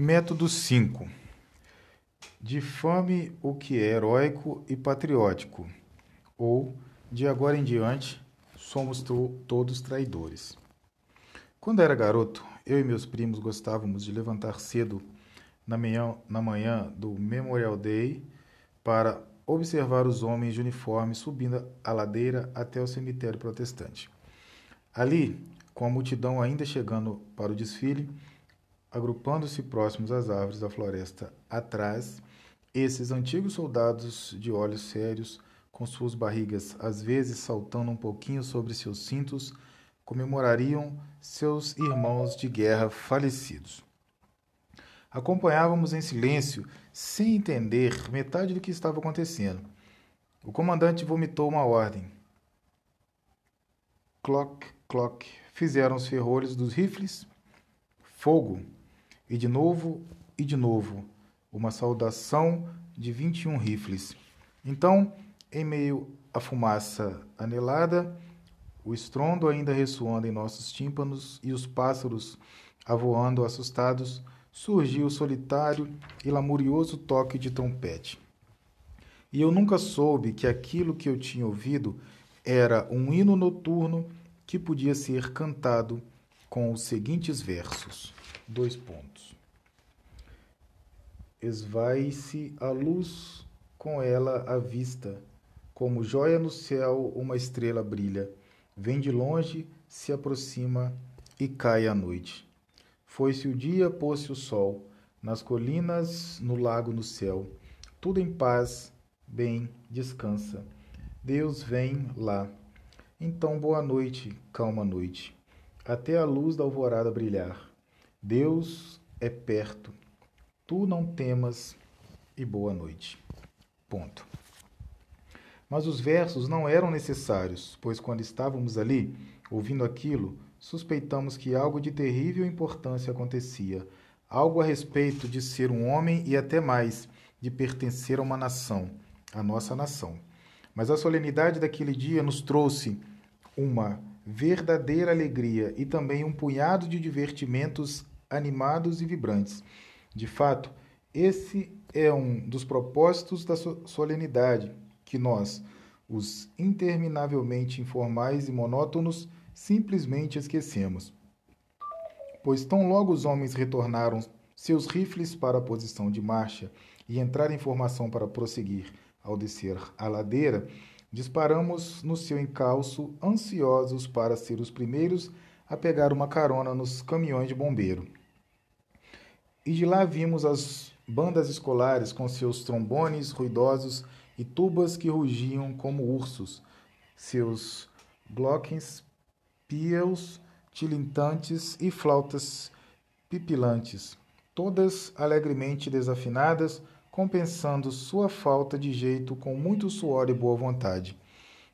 Método 5. Difame o que é heróico e patriótico, ou, de agora em diante, somos todos traidores. Quando era garoto, eu e meus primos gostávamos de levantar cedo na manhã, na manhã do Memorial Day para observar os homens de uniforme subindo a ladeira até o cemitério protestante. Ali, com a multidão ainda chegando para o desfile, agrupando-se próximos às árvores da floresta atrás, esses antigos soldados de olhos sérios, com suas barrigas às vezes saltando um pouquinho sobre seus cintos, comemorariam seus irmãos de guerra falecidos. Acompanhávamos em silêncio, sem entender metade do que estava acontecendo. O comandante vomitou uma ordem. Clock, clock, fizeram os ferrolhos dos rifles. Fogo! E de novo, e de novo, uma saudação de 21 rifles. Então, em meio à fumaça anelada, o estrondo ainda ressoando em nossos tímpanos e os pássaros avoando assustados, surgiu o solitário e lamurioso toque de trompete. E eu nunca soube que aquilo que eu tinha ouvido era um hino noturno que podia ser cantado com os seguintes versos. Dois pontos. Esvai-se a luz, com ela a vista, como joia no céu uma estrela brilha. Vem de longe, se aproxima e cai a noite. Foi-se o dia, pôs-se o sol, nas colinas, no lago, no céu. Tudo em paz, bem, descansa. Deus vem lá. Então, boa noite, calma noite, até a luz da alvorada brilhar. Deus é perto. Tu não temas e boa noite. Ponto. Mas os versos não eram necessários, pois quando estávamos ali, ouvindo aquilo, suspeitamos que algo de terrível importância acontecia, algo a respeito de ser um homem e até mais, de pertencer a uma nação, a nossa nação. Mas a solenidade daquele dia nos trouxe uma verdadeira alegria e também um punhado de divertimentos animados e vibrantes. De fato, esse é um dos propósitos da solenidade que nós, os interminavelmente informais e monótonos, simplesmente esquecemos. Pois tão logo os homens retornaram seus rifles para a posição de marcha e entraram em formação para prosseguir ao descer a ladeira, Disparamos no seu encalço, ansiosos para ser os primeiros a pegar uma carona nos caminhões de bombeiro. E de lá vimos as bandas escolares com seus trombones ruidosos e tubas que rugiam como ursos, seus glockens, piels tilintantes e flautas pipilantes, todas alegremente desafinadas compensando sua falta de jeito com muito suor e boa vontade.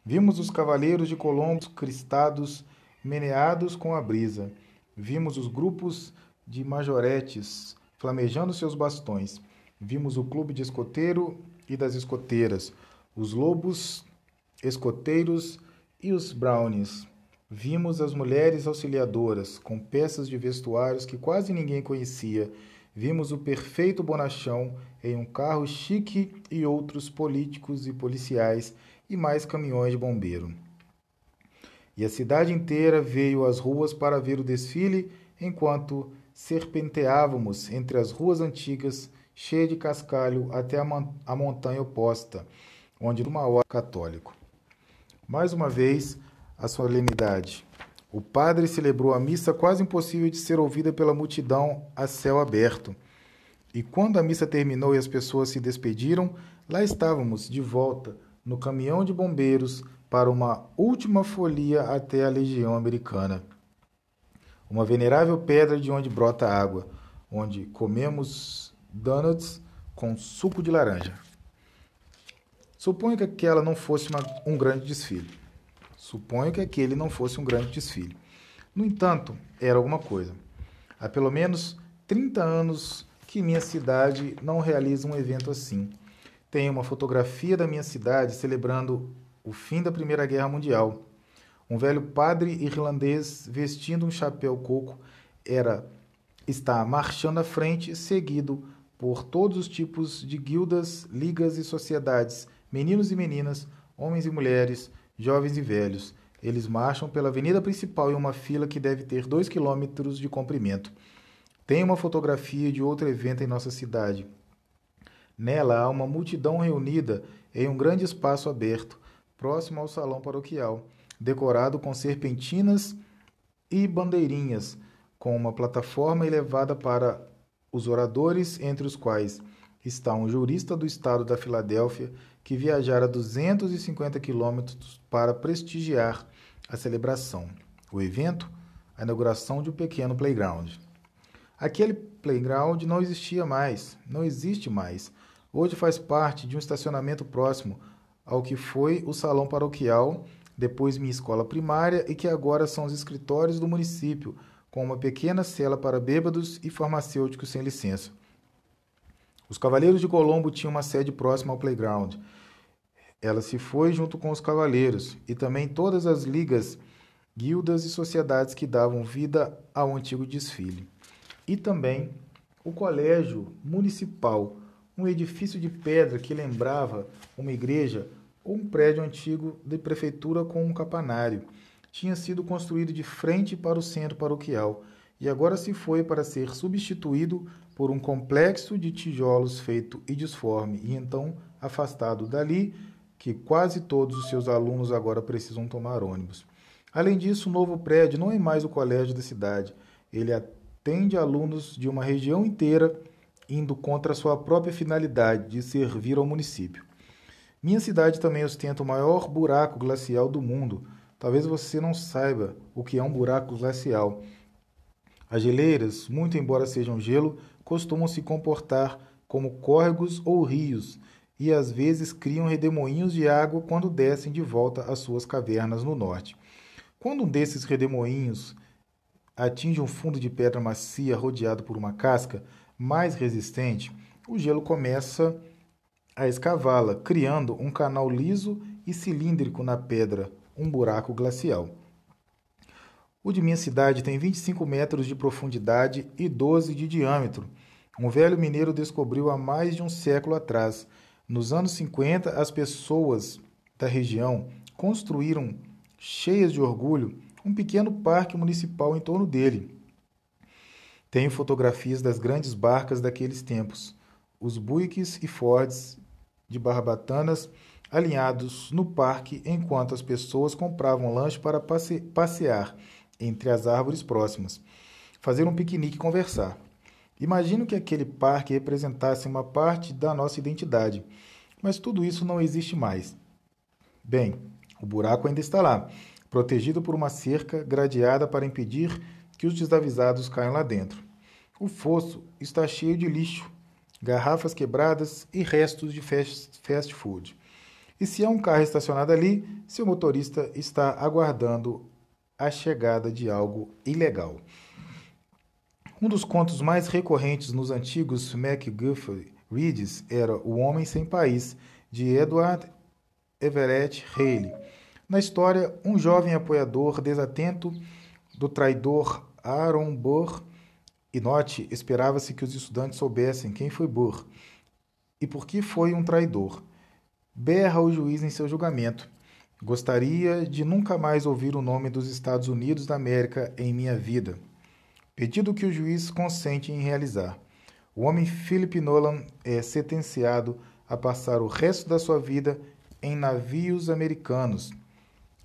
Vimos os cavaleiros de Colombo cristados, meneados com a brisa. Vimos os grupos de majoretes flamejando seus bastões. Vimos o clube de escoteiro e das escoteiras, os lobos escoteiros e os brownies. Vimos as mulheres auxiliadoras com peças de vestuários que quase ninguém conhecia Vimos o perfeito bonachão em um carro chique e outros políticos e policiais e mais caminhões de bombeiro. E a cidade inteira veio às ruas para ver o desfile enquanto serpenteávamos entre as ruas antigas, cheias de cascalho, até a, montanha oposta, onde uma hora católico. Mais uma vez, a solenidade. O padre celebrou a missa quase impossível de ser ouvida pela multidão a céu aberto. E quando a missa terminou e as pessoas se despediram, lá estávamos de volta no caminhão de bombeiros para uma última folia até a Legião Americana. Uma venerável pedra de onde brota água, onde comemos donuts com suco de laranja. Suponho que aquela não fosse uma, um grande desfile. Suponho que aquele não fosse um grande desfile. No entanto, era alguma coisa. Há pelo menos 30 anos que minha cidade não realiza um evento assim. Tenho uma fotografia da minha cidade celebrando o fim da Primeira Guerra Mundial. Um velho padre irlandês vestindo um chapéu coco era está marchando à frente, seguido por todos os tipos de guildas, ligas e sociedades, meninos e meninas, homens e mulheres, jovens e velhos. Eles marcham pela avenida principal em uma fila que deve ter dois quilômetros de comprimento. Tem uma fotografia de outro evento em nossa cidade. Nela há uma multidão reunida em um grande espaço aberto, próximo ao salão paroquial, decorado com serpentinas e bandeirinhas, com uma plataforma elevada para os oradores, entre os quais está um jurista do estado da Filadélfia que viajara 250 quilômetros para prestigiar a celebração. O evento, a inauguração de um pequeno playground. Aquele playground não existia mais, não existe mais. Hoje faz parte de um estacionamento próximo ao que foi o salão paroquial, depois minha escola primária e que agora são os escritórios do município, com uma pequena cela para bêbados e farmacêuticos sem licença. Os Cavaleiros de Colombo tinham uma sede próxima ao playground. Ela se foi junto com os Cavaleiros e também todas as ligas, guildas e sociedades que davam vida ao antigo desfile. E também o Colégio Municipal, um edifício de pedra que lembrava uma igreja um prédio antigo de prefeitura com um campanário. Tinha sido construído de frente para o centro paroquial e agora se foi para ser substituído por um complexo de tijolos feito e disforme, e então afastado dali, que quase todos os seus alunos agora precisam tomar ônibus. Além disso, o novo prédio não é mais o colégio da cidade. Ele atende alunos de uma região inteira, indo contra sua própria finalidade de servir ao município. Minha cidade também ostenta o maior buraco glacial do mundo. Talvez você não saiba o que é um buraco glacial. As geleiras, muito embora sejam gelo, costumam se comportar como córregos ou rios e às vezes criam redemoinhos de água quando descem de volta às suas cavernas no norte. Quando um desses redemoinhos atinge um fundo de pedra macia rodeado por uma casca mais resistente, o gelo começa a escavá-la, criando um canal liso e cilíndrico na pedra, um buraco glacial. O de minha cidade tem 25 metros de profundidade e 12 de diâmetro. Um velho mineiro descobriu há mais de um século atrás. Nos anos 50, as pessoas da região construíram, cheias de orgulho, um pequeno parque municipal em torno dele. Tenho fotografias das grandes barcas daqueles tempos, os buiques e fords de barbatanas alinhados no parque enquanto as pessoas compravam lanche para passe passear entre as árvores próximas, fazer um piquenique e conversar. Imagino que aquele parque representasse uma parte da nossa identidade, mas tudo isso não existe mais. Bem, o buraco ainda está lá, protegido por uma cerca gradeada para impedir que os desavisados caiam lá dentro. O fosso está cheio de lixo, garrafas quebradas e restos de fast food. E se há um carro estacionado ali, seu motorista está aguardando a chegada de algo ilegal. Um dos contos mais recorrentes nos antigos MacGuffin Reads era O Homem Sem País, de Edward Everett Haley. Na história, um jovem apoiador desatento do traidor Aaron Burr, e note, esperava-se que os estudantes soubessem quem foi Burr e por que foi um traidor. Berra o juiz em seu julgamento. Gostaria de nunca mais ouvir o nome dos Estados Unidos da América em minha vida. Pedido que o juiz consente em realizar. O homem Philip Nolan é sentenciado a passar o resto da sua vida em navios americanos.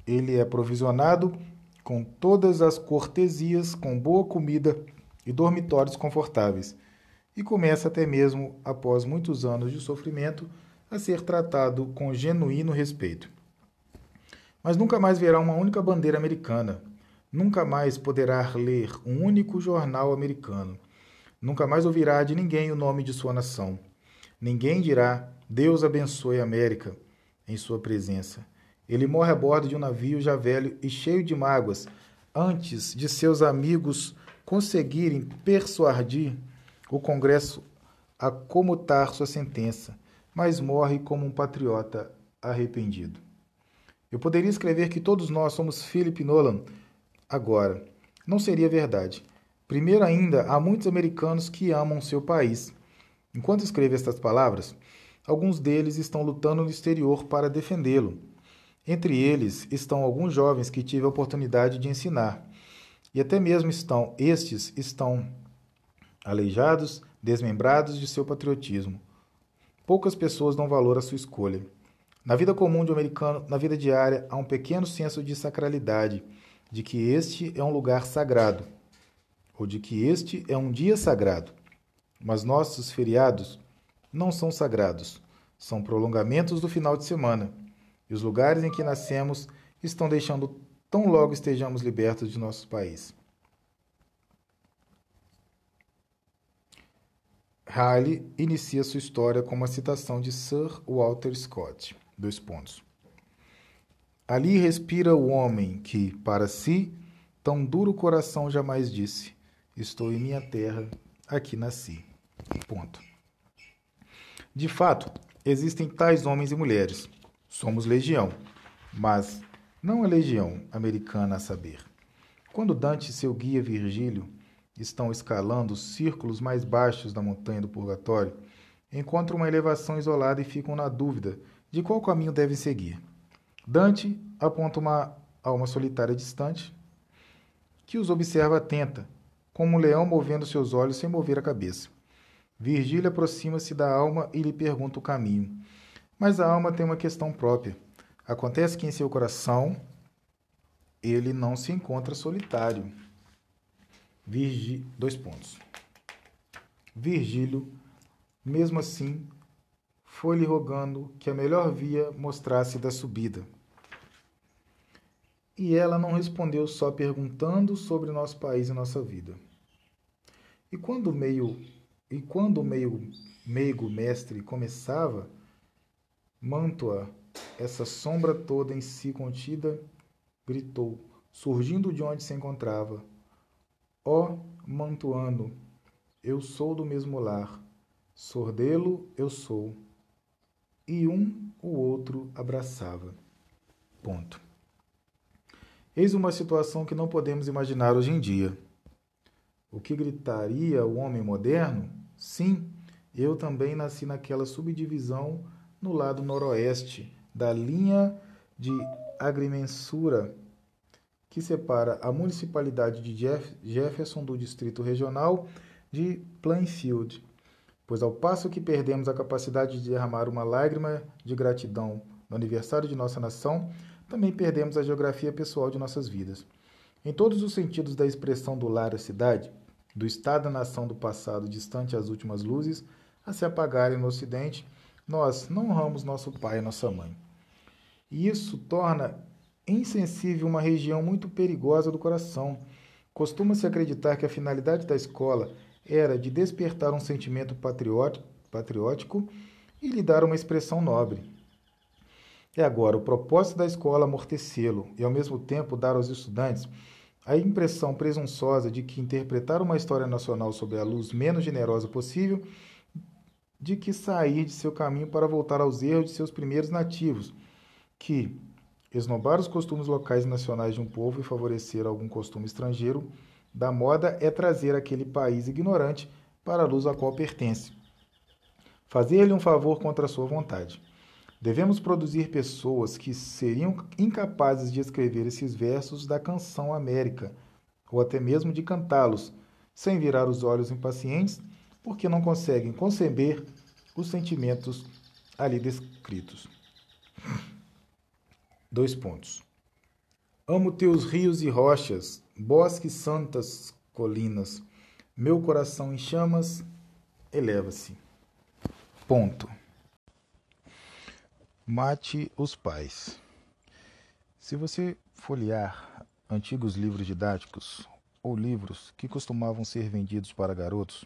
Ele é provisionado com todas as cortesias, com boa comida e dormitórios confortáveis, e começa até mesmo, após muitos anos de sofrimento, a ser tratado com genuíno respeito mas nunca mais verá uma única bandeira americana. Nunca mais poderá ler um único jornal americano. Nunca mais ouvirá de ninguém o nome de sua nação. Ninguém dirá: Deus abençoe a América em sua presença. Ele morre a bordo de um navio já velho e cheio de mágoas, antes de seus amigos conseguirem persuadir o Congresso a comutar sua sentença, mas morre como um patriota arrependido. Eu poderia escrever que todos nós somos Philip Nolan agora. Não seria verdade. Primeiro ainda, há muitos americanos que amam seu país. Enquanto escrevo estas palavras, alguns deles estão lutando no exterior para defendê-lo. Entre eles estão alguns jovens que tive a oportunidade de ensinar. E até mesmo estão, estes estão aleijados, desmembrados de seu patriotismo. Poucas pessoas dão valor à sua escolha. Na vida comum de um americano, na vida diária, há um pequeno senso de sacralidade, de que este é um lugar sagrado, ou de que este é um dia sagrado. Mas nossos feriados não são sagrados, são prolongamentos do final de semana, e os lugares em que nascemos estão deixando tão logo estejamos libertos de nosso país. Riley inicia sua história com uma citação de Sir Walter Scott. Dois pontos. Ali respira o homem que, para si, tão duro coração jamais disse: Estou em minha terra, aqui nasci. Ponto. De fato, existem tais homens e mulheres. Somos legião, mas não a legião americana a saber. Quando Dante e seu guia Virgílio estão escalando os círculos mais baixos da montanha do purgatório, encontram uma elevação isolada e ficam na dúvida de qual caminho devem seguir. Dante aponta uma alma solitária distante, que os observa atenta, como um leão movendo seus olhos sem mover a cabeça. Virgílio aproxima-se da alma e lhe pergunta o caminho. Mas a alma tem uma questão própria. Acontece que em seu coração ele não se encontra solitário. Virgi... Dois pontos. Virgílio, mesmo assim, foi-lhe rogando que a melhor via mostrasse da subida. E ela não respondeu só perguntando sobre nosso país e nossa vida. E quando meio e quando o meio meigo mestre começava, Mantua, essa sombra toda em si contida, gritou, surgindo de onde se encontrava: Ó oh, mantuano, eu sou do mesmo lar, sordelo eu sou. E um o outro abraçava. Ponto. Eis uma situação que não podemos imaginar hoje em dia. O que gritaria o homem moderno? Sim, eu também nasci naquela subdivisão no lado noroeste da linha de agrimensura que separa a municipalidade de Jeff Jefferson do Distrito Regional de Plainfield, pois ao passo que perdemos a capacidade de derramar uma lágrima de gratidão no aniversário de nossa nação, também perdemos a geografia pessoal de nossas vidas. Em todos os sentidos da expressão do lar à cidade, do estado da nação do passado distante às últimas luzes, a se apagarem no ocidente, nós não honramos nosso pai e nossa mãe. E isso torna insensível uma região muito perigosa do coração. Costuma-se acreditar que a finalidade da escola era de despertar um sentimento patriótico e lhe dar uma expressão nobre. É agora o propósito da escola amortecê-lo e, ao mesmo tempo, dar aos estudantes a impressão presunçosa de que interpretar uma história nacional sob a luz menos generosa possível, de que sair de seu caminho para voltar aos erros de seus primeiros nativos, que, Esnobar os costumes locais e nacionais de um povo e favorecer algum costume estrangeiro da moda é trazer aquele país ignorante para a luz a qual pertence. Fazer-lhe um favor contra sua vontade. Devemos produzir pessoas que seriam incapazes de escrever esses versos da canção América, ou até mesmo de cantá-los, sem virar os olhos impacientes, porque não conseguem conceber os sentimentos ali descritos. Dois pontos. Amo teus rios e rochas, bosques santas colinas. Meu coração em chamas eleva-se. Ponto. Mate os pais. Se você folhear antigos livros didáticos ou livros que costumavam ser vendidos para garotos,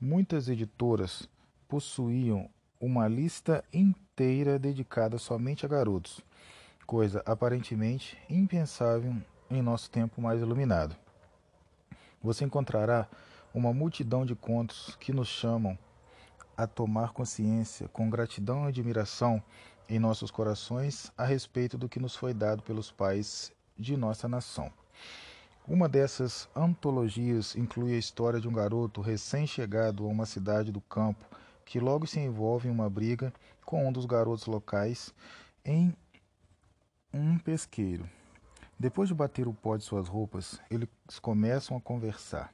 muitas editoras possuíam uma lista inteira dedicada somente a garotos coisa aparentemente impensável em nosso tempo mais iluminado. Você encontrará uma multidão de contos que nos chamam a tomar consciência com gratidão e admiração em nossos corações a respeito do que nos foi dado pelos pais de nossa nação. Uma dessas antologias inclui a história de um garoto recém-chegado a uma cidade do campo que logo se envolve em uma briga com um dos garotos locais em um pesqueiro. Depois de bater o pó de suas roupas, eles começam a conversar.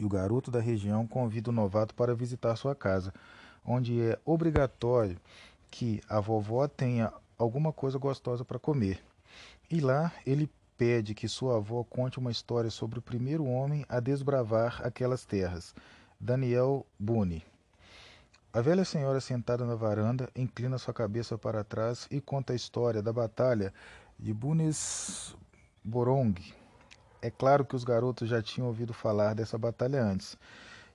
E o garoto da região convida o novato para visitar sua casa, onde é obrigatório que a vovó tenha alguma coisa gostosa para comer. E lá ele pede que sua avó conte uma história sobre o primeiro homem a desbravar aquelas terras, Daniel Boone. A velha senhora sentada na varanda inclina sua cabeça para trás e conta a história da batalha de Bunes Borong. É claro que os garotos já tinham ouvido falar dessa batalha antes,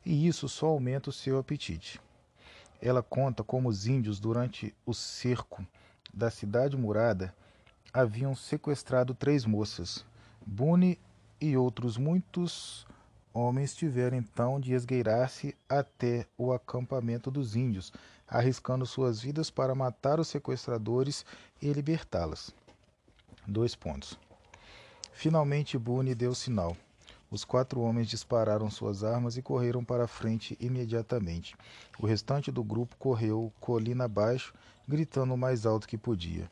e isso só aumenta o seu apetite. Ela conta como os índios, durante o cerco da cidade murada, haviam sequestrado três moças. Bune e outros muitos homens tiveram então de esgueirar-se até o acampamento dos índios, arriscando suas vidas para matar os sequestradores e libertá-las. Dois pontos. Finalmente Bune deu sinal. Os quatro homens dispararam suas armas e correram para a frente imediatamente. O restante do grupo correu colina abaixo, gritando o mais alto que podia.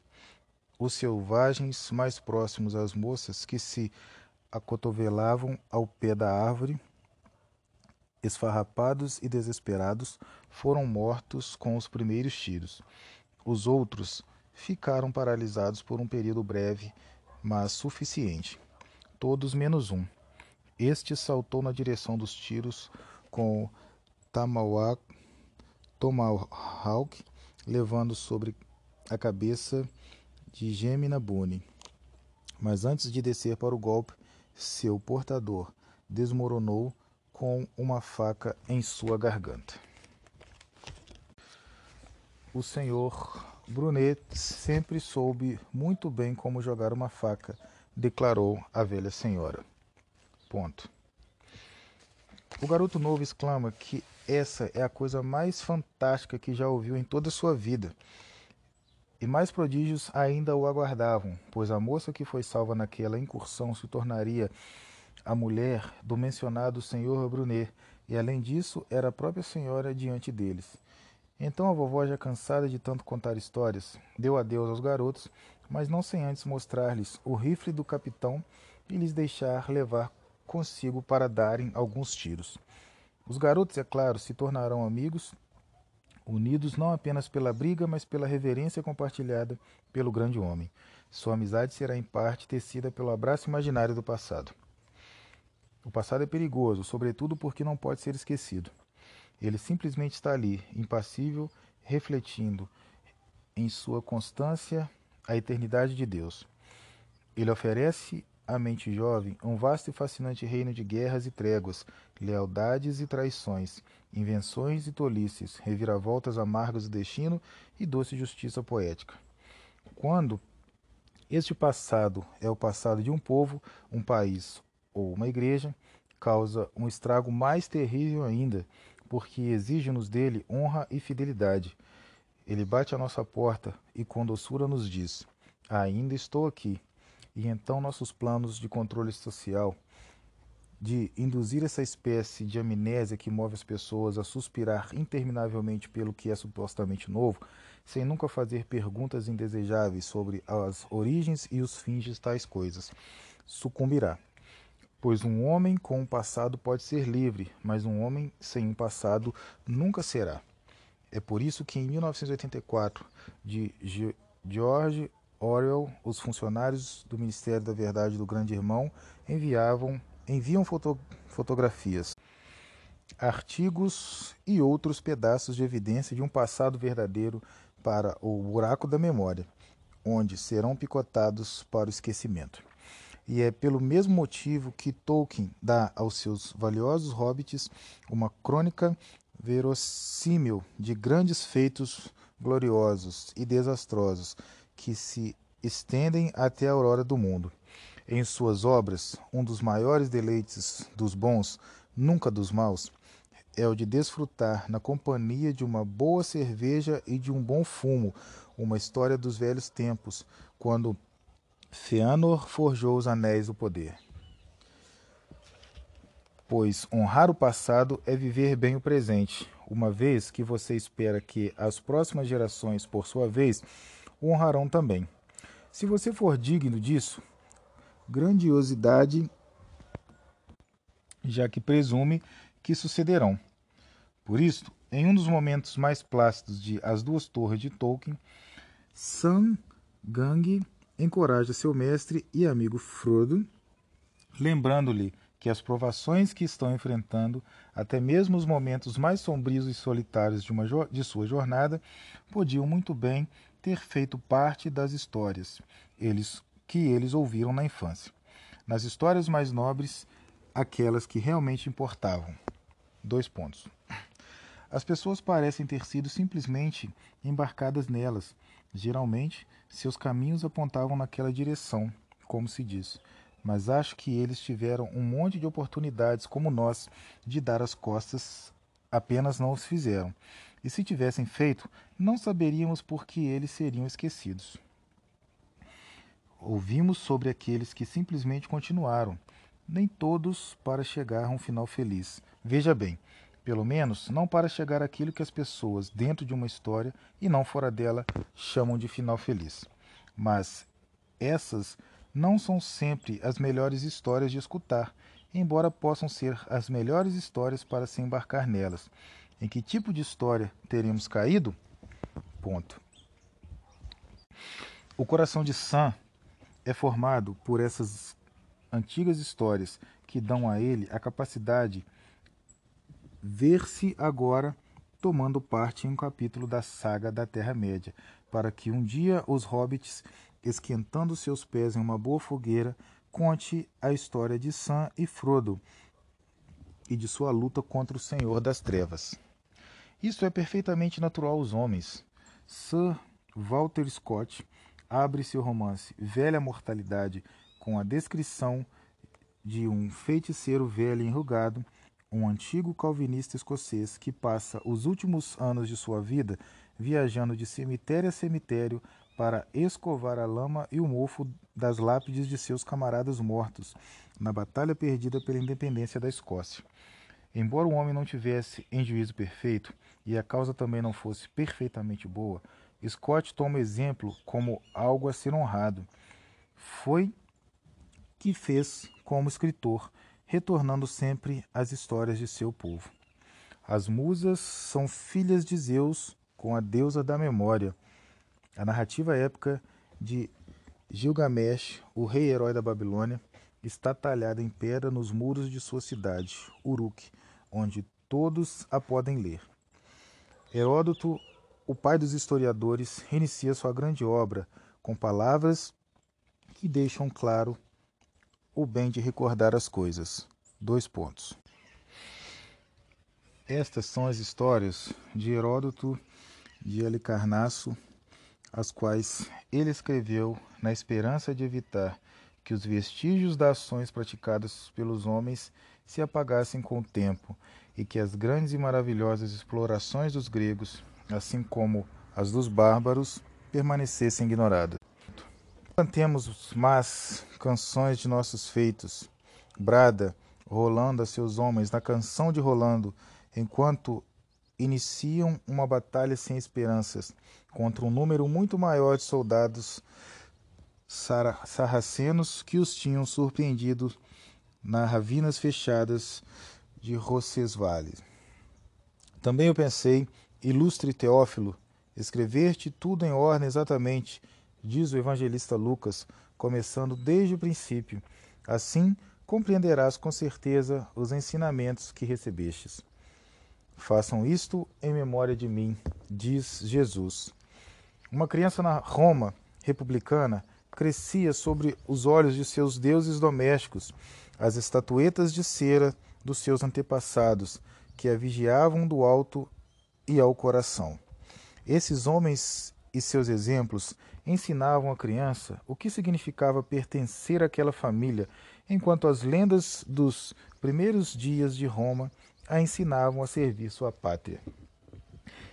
Os selvagens mais próximos às moças, que se acotovelavam ao pé da árvore, esfarrapados e desesperados, foram mortos com os primeiros tiros. Os outros ficaram paralisados por um período breve, mas suficiente. Todos menos um. Este saltou na direção dos tiros com Tomahawk, levando sobre a cabeça de Gemina Boone. Mas antes de descer para o golpe, seu portador desmoronou com uma faca em sua garganta. O senhor Brunet sempre soube muito bem como jogar uma faca, declarou a velha senhora. Ponto. O garoto novo exclama que essa é a coisa mais fantástica que já ouviu em toda a sua vida. E mais prodígios ainda o aguardavam, pois a moça que foi salva naquela incursão se tornaria a mulher do mencionado senhor Brunet, e além disso era a própria senhora diante deles. Então a vovó, já cansada de tanto contar histórias, deu adeus aos garotos, mas não sem antes mostrar-lhes o rifle do capitão e lhes deixar levar consigo para darem alguns tiros. Os garotos, é claro, se tornarão amigos, unidos não apenas pela briga, mas pela reverência compartilhada pelo grande homem. Sua amizade será em parte tecida pelo abraço imaginário do passado. O passado é perigoso, sobretudo porque não pode ser esquecido. Ele simplesmente está ali, impassível, refletindo em sua constância a eternidade de Deus. Ele oferece à mente jovem um vasto e fascinante reino de guerras e tréguas, lealdades e traições, invenções e tolices, reviravoltas amargas do destino e doce justiça poética. Quando este passado é o passado de um povo, um país ou uma igreja, causa um estrago mais terrível ainda, porque exige-nos dele honra e fidelidade. Ele bate à nossa porta e com doçura nos diz: Ainda estou aqui e então nossos planos de controle social, de induzir essa espécie de amnésia que move as pessoas a suspirar interminavelmente pelo que é supostamente novo, sem nunca fazer perguntas indesejáveis sobre as origens e os fins de tais coisas, sucumbirá. Pois um homem com um passado pode ser livre, mas um homem sem um passado nunca será. É por isso que em 1984, de George Orwell, os funcionários do Ministério da Verdade do Grande Irmão enviavam, enviam foto, fotografias, artigos e outros pedaços de evidência de um passado verdadeiro para o buraco da memória, onde serão picotados para o esquecimento. E é pelo mesmo motivo que Tolkien dá aos seus valiosos hobbits uma crônica verossímil de grandes feitos gloriosos e desastrosos que se estendem até a aurora do mundo. Em suas obras, um dos maiores deleites dos bons, nunca dos maus, é o de desfrutar na companhia de uma boa cerveja e de um bom fumo, uma história dos velhos tempos, quando Fëanor forjou os anéis do poder. pois honrar o passado é viver bem o presente, uma vez que você espera que as próximas gerações, por sua vez, o honrarão também. Se você for digno disso, grandiosidade, já que presume que sucederão. Por isso, em um dos momentos mais plácidos de As Duas Torres de Tolkien, Sam Gang encoraja seu mestre e amigo Frodo, lembrando-lhe que as provações que estão enfrentando, até mesmo os momentos mais sombrios e solitários de, uma, de sua jornada, podiam muito bem ter feito parte das histórias eles, que eles ouviram na infância. Nas histórias mais nobres, aquelas que realmente importavam. Dois pontos. As pessoas parecem ter sido simplesmente embarcadas nelas. Geralmente, seus caminhos apontavam naquela direção, como se diz mas acho que eles tiveram um monte de oportunidades como nós de dar as costas, apenas não os fizeram. E se tivessem feito, não saberíamos por que eles seriam esquecidos. Ouvimos sobre aqueles que simplesmente continuaram, nem todos para chegar a um final feliz. Veja bem, pelo menos não para chegar àquilo que as pessoas, dentro de uma história e não fora dela, chamam de final feliz. Mas essas não são sempre as melhores histórias de escutar, embora possam ser as melhores histórias para se embarcar nelas. Em que tipo de história teremos caído? Ponto. O coração de Sam é formado por essas antigas histórias que dão a ele a capacidade ver-se agora tomando parte em um capítulo da saga da Terra-média, para que um dia os hobbits esquentando seus pés em uma boa fogueira, conte a história de Sam e Frodo e de sua luta contra o Senhor das Trevas. Isso é perfeitamente natural aos homens. Sir Walter Scott abre seu romance Velha Mortalidade com a descrição de um feiticeiro velho enrugado, um antigo calvinista escocês que passa os últimos anos de sua vida viajando de cemitério a cemitério para escovar a lama e o mofo das lápides de seus camaradas mortos na batalha perdida pela independência da Escócia. Embora o homem não tivesse em juízo perfeito e a causa também não fosse perfeitamente boa, Scott toma exemplo como algo a ser honrado. Foi que fez como escritor, retornando sempre às histórias de seu povo. As musas são filhas de Zeus com a deusa da memória a narrativa épica de Gilgamesh, o rei-herói da Babilônia, está talhada em pedra nos muros de sua cidade, Uruk, onde todos a podem ler. Heródoto, o pai dos historiadores, reinicia sua grande obra com palavras que deixam claro o bem de recordar as coisas. Dois pontos. Estas são as histórias de Heródoto de Halicarnasso as quais ele escreveu na esperança de evitar que os vestígios das ações praticadas pelos homens se apagassem com o tempo e que as grandes e maravilhosas explorações dos gregos, assim como as dos bárbaros, permanecessem ignoradas. Cantemos mas canções de nossos feitos, brada, rolando a seus homens na canção de Rolando, enquanto iniciam uma batalha sem esperanças contra um número muito maior de soldados sarracenos que os tinham surpreendido nas ravinas fechadas de Roncesvalles. Também eu pensei, ilustre Teófilo, escrever-te tudo em ordem exatamente, diz o evangelista Lucas, começando desde o princípio. Assim compreenderás com certeza os ensinamentos que recebestes. Façam isto em memória de mim, diz Jesus. Uma criança na Roma republicana crescia sobre os olhos de seus deuses domésticos, as estatuetas de cera dos seus antepassados, que a vigiavam do alto e ao coração. Esses homens e seus exemplos ensinavam à criança o que significava pertencer àquela família, enquanto as lendas dos primeiros dias de Roma a ensinavam a servir sua pátria.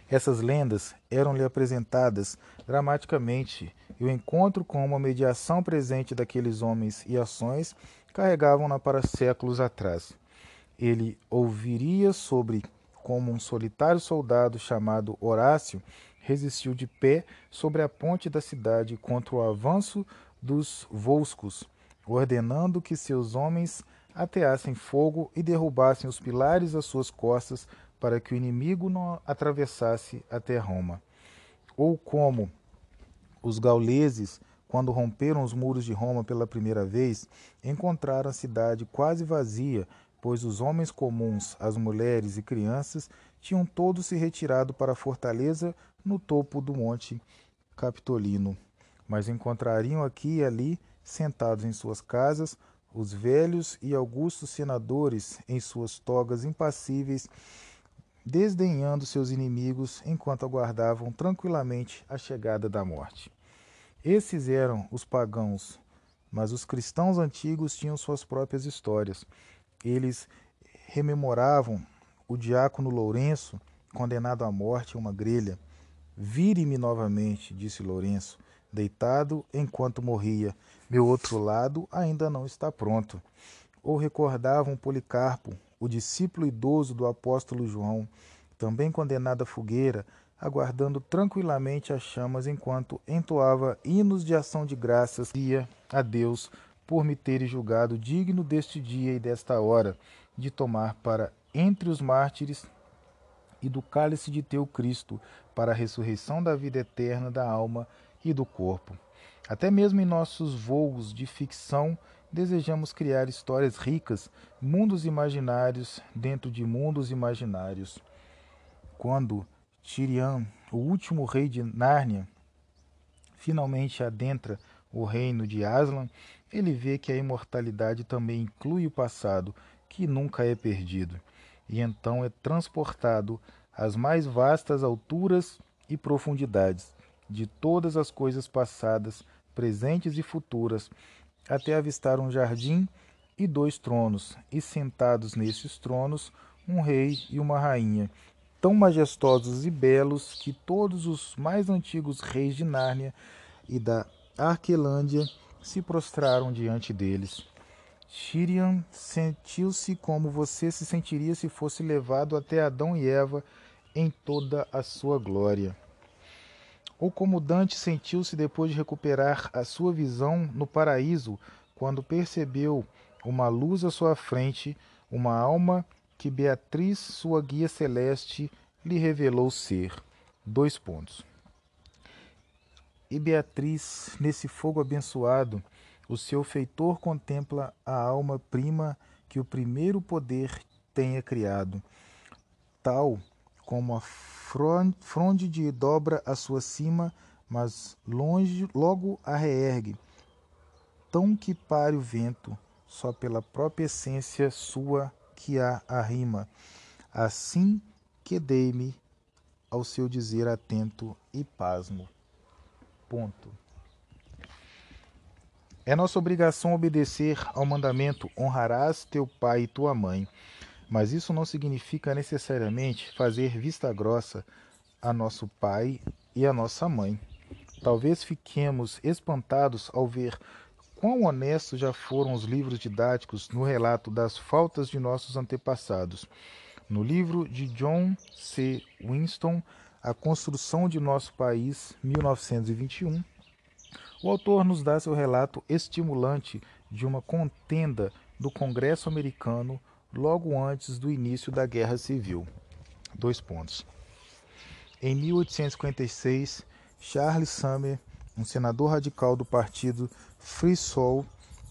Essas lendas eram-lhe apresentadas dramaticamente e o encontro com uma mediação presente daqueles homens e ações carregavam-na para séculos atrás. ele ouviria sobre como um solitário soldado chamado Horácio resistiu de pé sobre a ponte da cidade contra o avanço dos Volscos, ordenando que seus homens ateassem fogo e derrubassem os pilares às suas costas para que o inimigo não atravessasse até Roma. Ou como os gauleses, quando romperam os muros de Roma pela primeira vez, encontraram a cidade quase vazia, pois os homens comuns, as mulheres e crianças tinham todos se retirado para a fortaleza no topo do monte Capitolino. Mas encontrariam aqui e ali, sentados em suas casas, os velhos e augustos senadores em suas togas impassíveis, desdenhando seus inimigos enquanto aguardavam tranquilamente a chegada da morte. Esses eram os pagãos, mas os cristãos antigos tinham suas próprias histórias. Eles rememoravam o diácono Lourenço, condenado à morte em uma grelha. Vire-me novamente, disse Lourenço, deitado enquanto morria. Meu outro lado ainda não está pronto. Ou recordavam Policarpo, o discípulo idoso do apóstolo João, também condenado à fogueira, aguardando tranquilamente as chamas enquanto entoava hinos de ação de graças a Deus por me ter julgado digno deste dia e desta hora de tomar para entre os mártires e do cálice de teu Cristo para a ressurreição da vida eterna da alma e do corpo. Até mesmo em nossos voos de ficção, desejamos criar histórias ricas, mundos imaginários dentro de mundos imaginários. Quando Tirian, o último rei de Nárnia, finalmente adentra o reino de Aslan, ele vê que a imortalidade também inclui o passado, que nunca é perdido, e então é transportado às mais vastas alturas e profundidades de todas as coisas passadas, presentes e futuras, até avistar um jardim e dois tronos, e sentados nesses tronos um rei e uma rainha, tão majestosos e belos que todos os mais antigos reis de Nárnia e da Arquelândia se prostraram diante deles. Shirian sentiu-se como você se sentiria se fosse levado até Adão e Eva em toda a sua glória ou como Dante sentiu-se depois de recuperar a sua visão no paraíso, quando percebeu uma luz à sua frente, uma alma que Beatriz, sua guia celeste, lhe revelou ser. Dois pontos. E Beatriz, nesse fogo abençoado, o seu feitor contempla a alma prima que o primeiro poder tenha criado, tal como a fronde de dobra a sua cima, mas longe logo a reergue, tão que pare o vento, só pela própria essência sua que a arrima. Assim que dei-me ao seu dizer atento e pasmo. Ponto. É nossa obrigação obedecer ao mandamento: honrarás teu pai e tua mãe. Mas isso não significa necessariamente fazer vista grossa a nosso pai e a nossa mãe. Talvez fiquemos espantados ao ver quão honestos já foram os livros didáticos no relato das faltas de nossos antepassados. No livro de John C. Winston, A Construção de Nosso País, 1921, o autor nos dá seu relato estimulante de uma contenda do Congresso americano logo antes do início da Guerra Civil. Dois pontos. Em 1856, Charles Sumner, um senador radical do partido Free Soul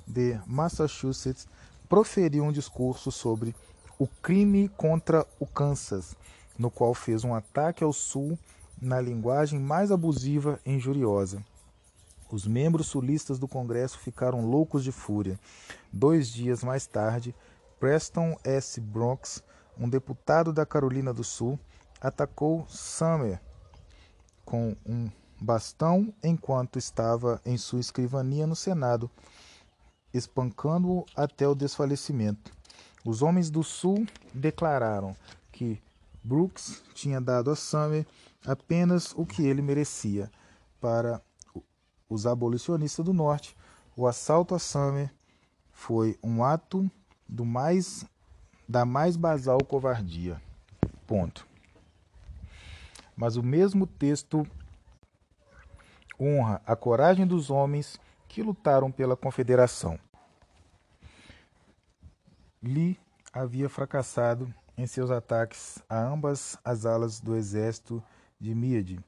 de Massachusetts, proferiu um discurso sobre o crime contra o Kansas, no qual fez um ataque ao Sul na linguagem mais abusiva e injuriosa. Os membros sulistas do Congresso ficaram loucos de fúria. Dois dias mais tarde, Preston S. Brooks, um deputado da Carolina do Sul, atacou Summer com um bastão enquanto estava em sua escrivania no Senado, espancando-o até o desfalecimento. Os homens do Sul declararam que Brooks tinha dado a Summer apenas o que ele merecia. Para os abolicionistas do Norte, o assalto a Summer foi um ato do mais da mais basal covardia. Ponto. Mas o mesmo texto honra a coragem dos homens que lutaram pela confederação. Lee havia fracassado em seus ataques a ambas as alas do exército de Míade.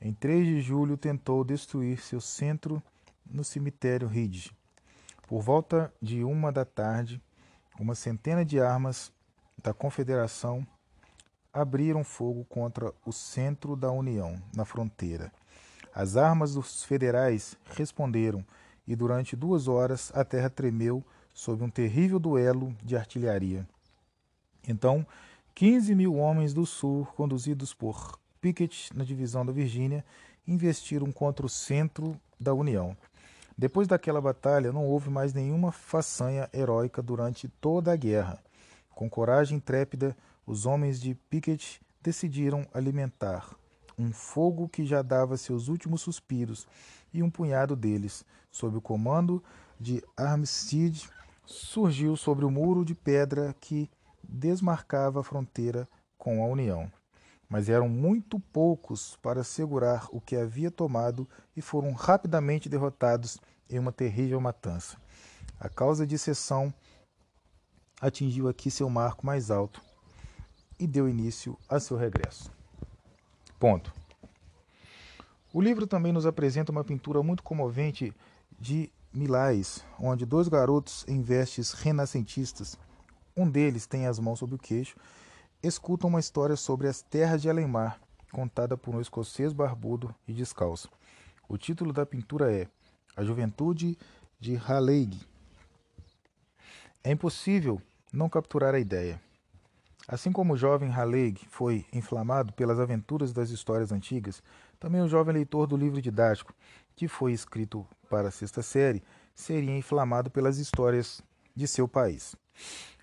Em 3 de julho tentou destruir seu centro no cemitério Ridge. Por volta de uma da tarde, uma centena de armas da Confederação abriram fogo contra o centro da União, na fronteira. As armas dos federais responderam e durante duas horas a terra tremeu sob um terrível duelo de artilharia. Então, 15 mil homens do Sul, conduzidos por Pickett na divisão da Virgínia, investiram contra o centro da União. Depois daquela batalha, não houve mais nenhuma façanha heróica durante toda a guerra. Com coragem intrépida, os homens de Pickett decidiram alimentar um fogo que já dava seus últimos suspiros, e um punhado deles, sob o comando de Armistead, surgiu sobre o muro de pedra que desmarcava a fronteira com a União. Mas eram muito poucos para segurar o que havia tomado e foram rapidamente derrotados em uma terrível matança. A causa de seção atingiu aqui seu marco mais alto e deu início a seu regresso. Ponto. O livro também nos apresenta uma pintura muito comovente de Milais, onde dois garotos em vestes renascentistas, um deles tem as mãos sobre o queixo, escutam uma história sobre as terras de Alemar, contada por um escocês barbudo e descalço. O título da pintura é A Juventude de Haleig. É impossível não capturar a ideia. Assim como o jovem Haleig foi inflamado pelas aventuras das histórias antigas, também o jovem leitor do livro didático, que foi escrito para a sexta série, seria inflamado pelas histórias de seu país.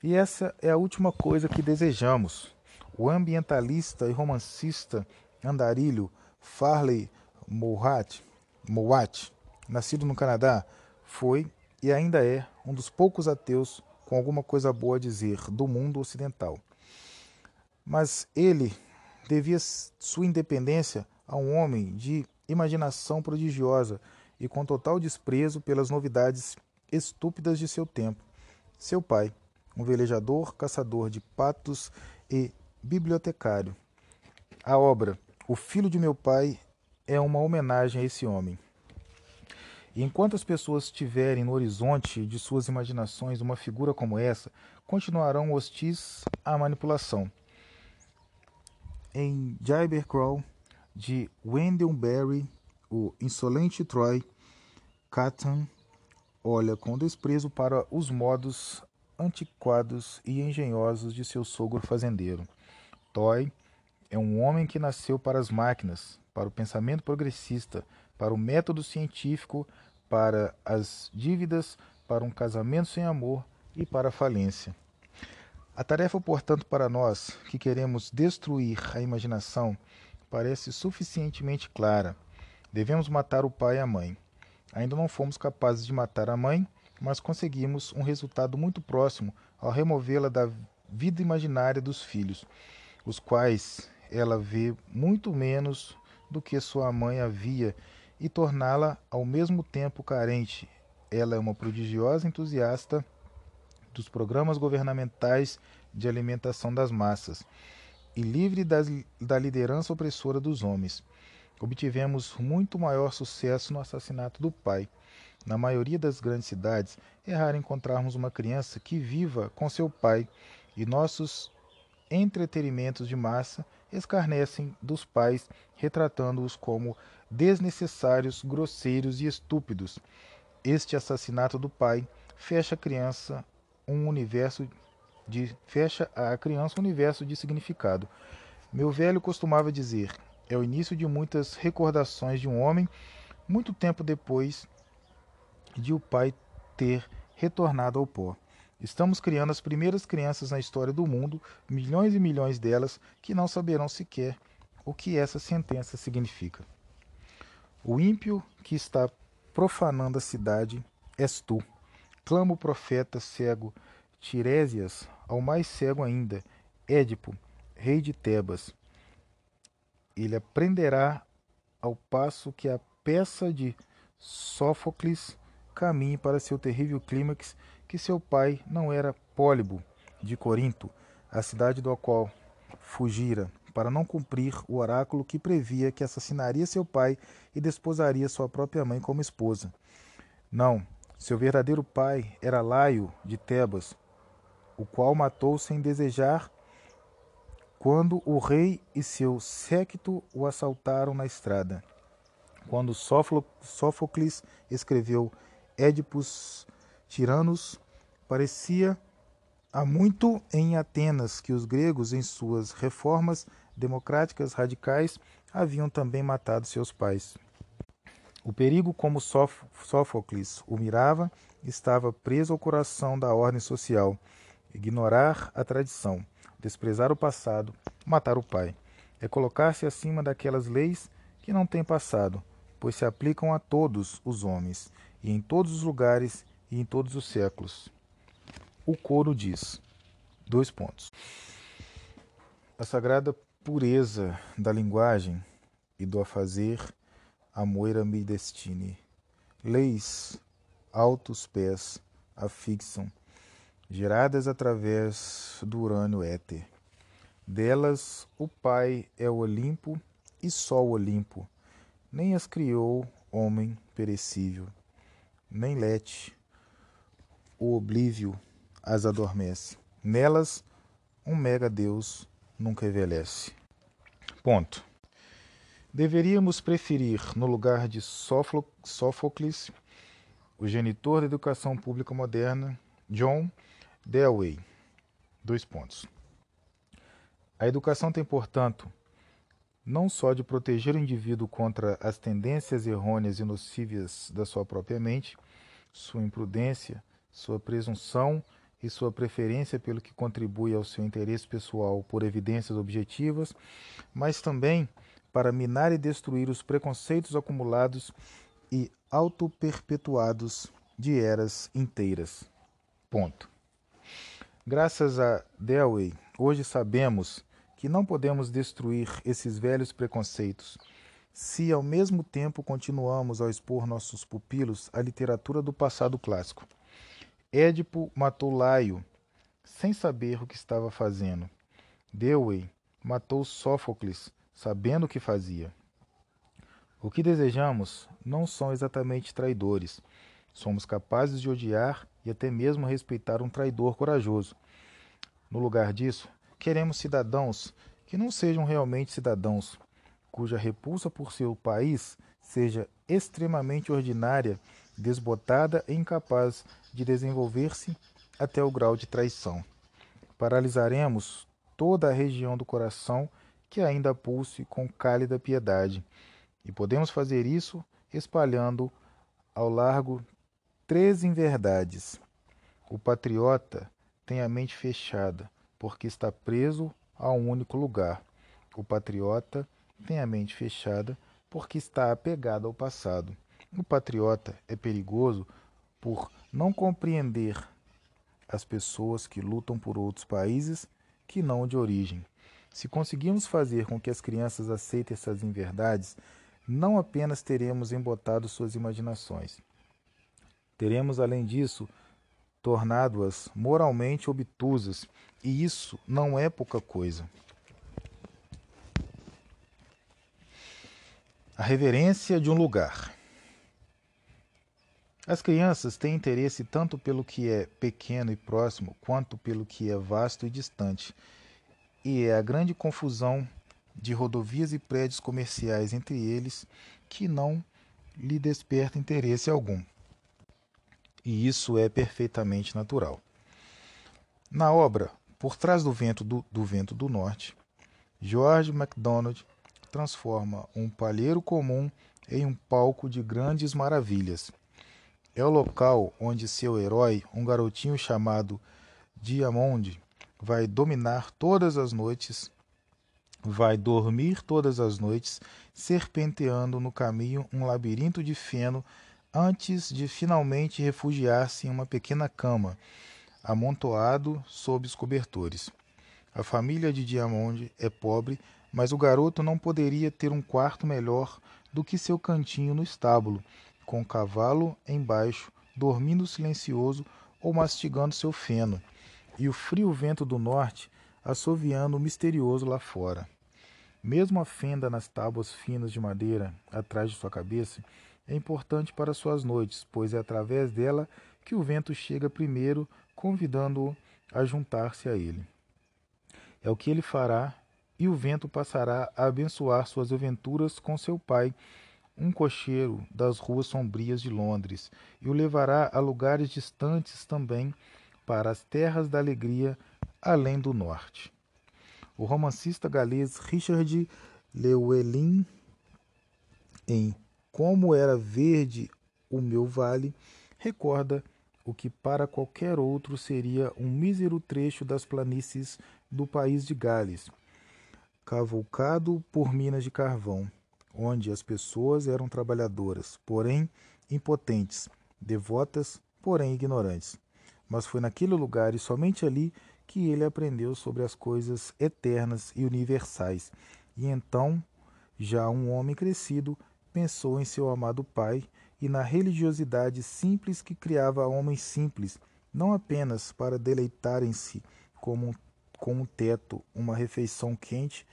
E essa é a última coisa que desejamos. O ambientalista e romancista andarilho Farley Mowat, nascido no Canadá, foi e ainda é um dos poucos ateus com alguma coisa boa a dizer do mundo ocidental mas ele devia sua independência a um homem de imaginação prodigiosa e com total desprezo pelas novidades estúpidas de seu tempo. Seu pai, um velejador, caçador de patos e bibliotecário. A obra O Filho de Meu Pai é uma homenagem a esse homem. Enquanto as pessoas tiverem no horizonte de suas imaginações uma figura como essa, continuarão hostis à manipulação em Jayber de Wendell Berry, o insolente Troy Catan olha com desprezo para os modos antiquados e engenhosos de seu sogro fazendeiro. Toy é um homem que nasceu para as máquinas, para o pensamento progressista, para o método científico, para as dívidas, para um casamento sem amor e para a falência. A tarefa, portanto, para nós que queremos destruir a imaginação parece suficientemente clara. Devemos matar o pai e a mãe. Ainda não fomos capazes de matar a mãe, mas conseguimos um resultado muito próximo ao removê-la da vida imaginária dos filhos, os quais ela vê muito menos do que sua mãe havia e torná-la ao mesmo tempo carente. Ela é uma prodigiosa entusiasta dos programas governamentais de alimentação das massas e livre das, da liderança opressora dos homens. Obtivemos muito maior sucesso no assassinato do pai. Na maioria das grandes cidades, é raro encontrarmos uma criança que viva com seu pai, e nossos entretenimentos de massa escarnecem dos pais, retratando-os como desnecessários, grosseiros e estúpidos. Este assassinato do pai fecha a criança um universo de fecha a criança um universo de significado. Meu velho costumava dizer: é o início de muitas recordações de um homem muito tempo depois de o pai ter retornado ao pó. Estamos criando as primeiras crianças na história do mundo, milhões e milhões delas que não saberão sequer o que essa sentença significa. O ímpio que está profanando a cidade és tu clama o profeta cego Tiresias ao mais cego ainda, Édipo, rei de Tebas. Ele aprenderá ao passo que a peça de Sófocles caminhe para seu terrível clímax que seu pai não era Pólibo de Corinto, a cidade do qual fugira, para não cumprir o oráculo que previa que assassinaria seu pai e desposaria sua própria mãe como esposa. Não, seu verdadeiro pai era Laio de Tebas, o qual matou sem desejar quando o rei e seu séquito o assaltaram na estrada. Quando Sófocles escreveu Édipus Tiranos, parecia há muito em Atenas que os gregos, em suas reformas democráticas radicais, haviam também matado seus pais. O perigo, como Sófocles o mirava, estava preso ao coração da ordem social. Ignorar a tradição, desprezar o passado, matar o pai. É colocar-se acima daquelas leis que não têm passado, pois se aplicam a todos os homens, e em todos os lugares e em todos os séculos. O coro diz: dois pontos. A sagrada pureza da linguagem e do afazer a moira me destine. Leis altos pés afixam, geradas através do urânio éter. Delas o Pai é o Olimpo e só o Olimpo nem as criou homem perecível, nem lete o oblívio as adormece. Nelas, um mega Deus nunca envelhece. Ponto. Deveríamos preferir, no lugar de Sófocles, o genitor da educação pública moderna, John Dewey. Dois pontos. A educação tem, portanto, não só de proteger o indivíduo contra as tendências errôneas e nocivas da sua própria mente, sua imprudência, sua presunção e sua preferência pelo que contribui ao seu interesse pessoal por evidências objetivas, mas também para minar e destruir os preconceitos acumulados e auto-perpetuados de eras inteiras. Ponto. Graças a Dewey, hoje sabemos que não podemos destruir esses velhos preconceitos se ao mesmo tempo continuamos a expor nossos pupilos à literatura do passado clássico. Édipo matou Laio sem saber o que estava fazendo. Dewey matou Sófocles sabendo o que fazia. O que desejamos não são exatamente traidores. Somos capazes de odiar e até mesmo respeitar um traidor corajoso. No lugar disso, Queremos cidadãos que não sejam realmente cidadãos, cuja repulsa por seu país seja extremamente ordinária, desbotada e incapaz de desenvolver-se até o grau de traição. Paralisaremos toda a região do coração que ainda pulse com cálida piedade, e podemos fazer isso espalhando ao largo três inverdades. O patriota tem a mente fechada, porque está preso a um único lugar. O patriota tem a mente fechada porque está apegado ao passado. O patriota é perigoso por não compreender as pessoas que lutam por outros países que não de origem. Se conseguirmos fazer com que as crianças aceitem essas inverdades, não apenas teremos embotado suas imaginações, teremos, além disso, tornado-as moralmente obtusas, e isso não é pouca coisa. A reverência de um lugar. As crianças têm interesse tanto pelo que é pequeno e próximo, quanto pelo que é vasto e distante. E é a grande confusão de rodovias e prédios comerciais entre eles que não lhe desperta interesse algum e isso é perfeitamente natural. Na obra Por Trás do Vento do, do Vento do Norte, George MacDonald transforma um palheiro comum em um palco de grandes maravilhas. É o local onde seu herói, um garotinho chamado Diamond, vai dominar todas as noites, vai dormir todas as noites, serpenteando no caminho um labirinto de feno antes de finalmente refugiar-se em uma pequena cama, amontoado sob os cobertores. A família de Diamond é pobre, mas o garoto não poderia ter um quarto melhor do que seu cantinho no estábulo, com o cavalo embaixo, dormindo silencioso ou mastigando seu feno, e o frio vento do norte assoviando misterioso lá fora. Mesmo a fenda nas tábuas finas de madeira atrás de sua cabeça é importante para suas noites, pois é através dela que o vento chega primeiro, convidando-o a juntar-se a ele. É o que ele fará, e o vento passará a abençoar suas aventuras com seu pai, um cocheiro das ruas sombrias de Londres, e o levará a lugares distantes também, para as terras da alegria além do norte. O romancista galês Richard Llewellyn, em Como Era Verde o Meu Vale, recorda o que para qualquer outro seria um mísero trecho das planícies do país de Gales, cavalcado por minas de carvão, onde as pessoas eram trabalhadoras, porém impotentes, devotas, porém ignorantes. Mas foi naquele lugar e somente ali que ele aprendeu sobre as coisas eternas e universais. E então, já um homem crescido, pensou em seu amado Pai e na religiosidade simples que criava homens simples, não apenas para deleitarem-se como com um teto, uma refeição quente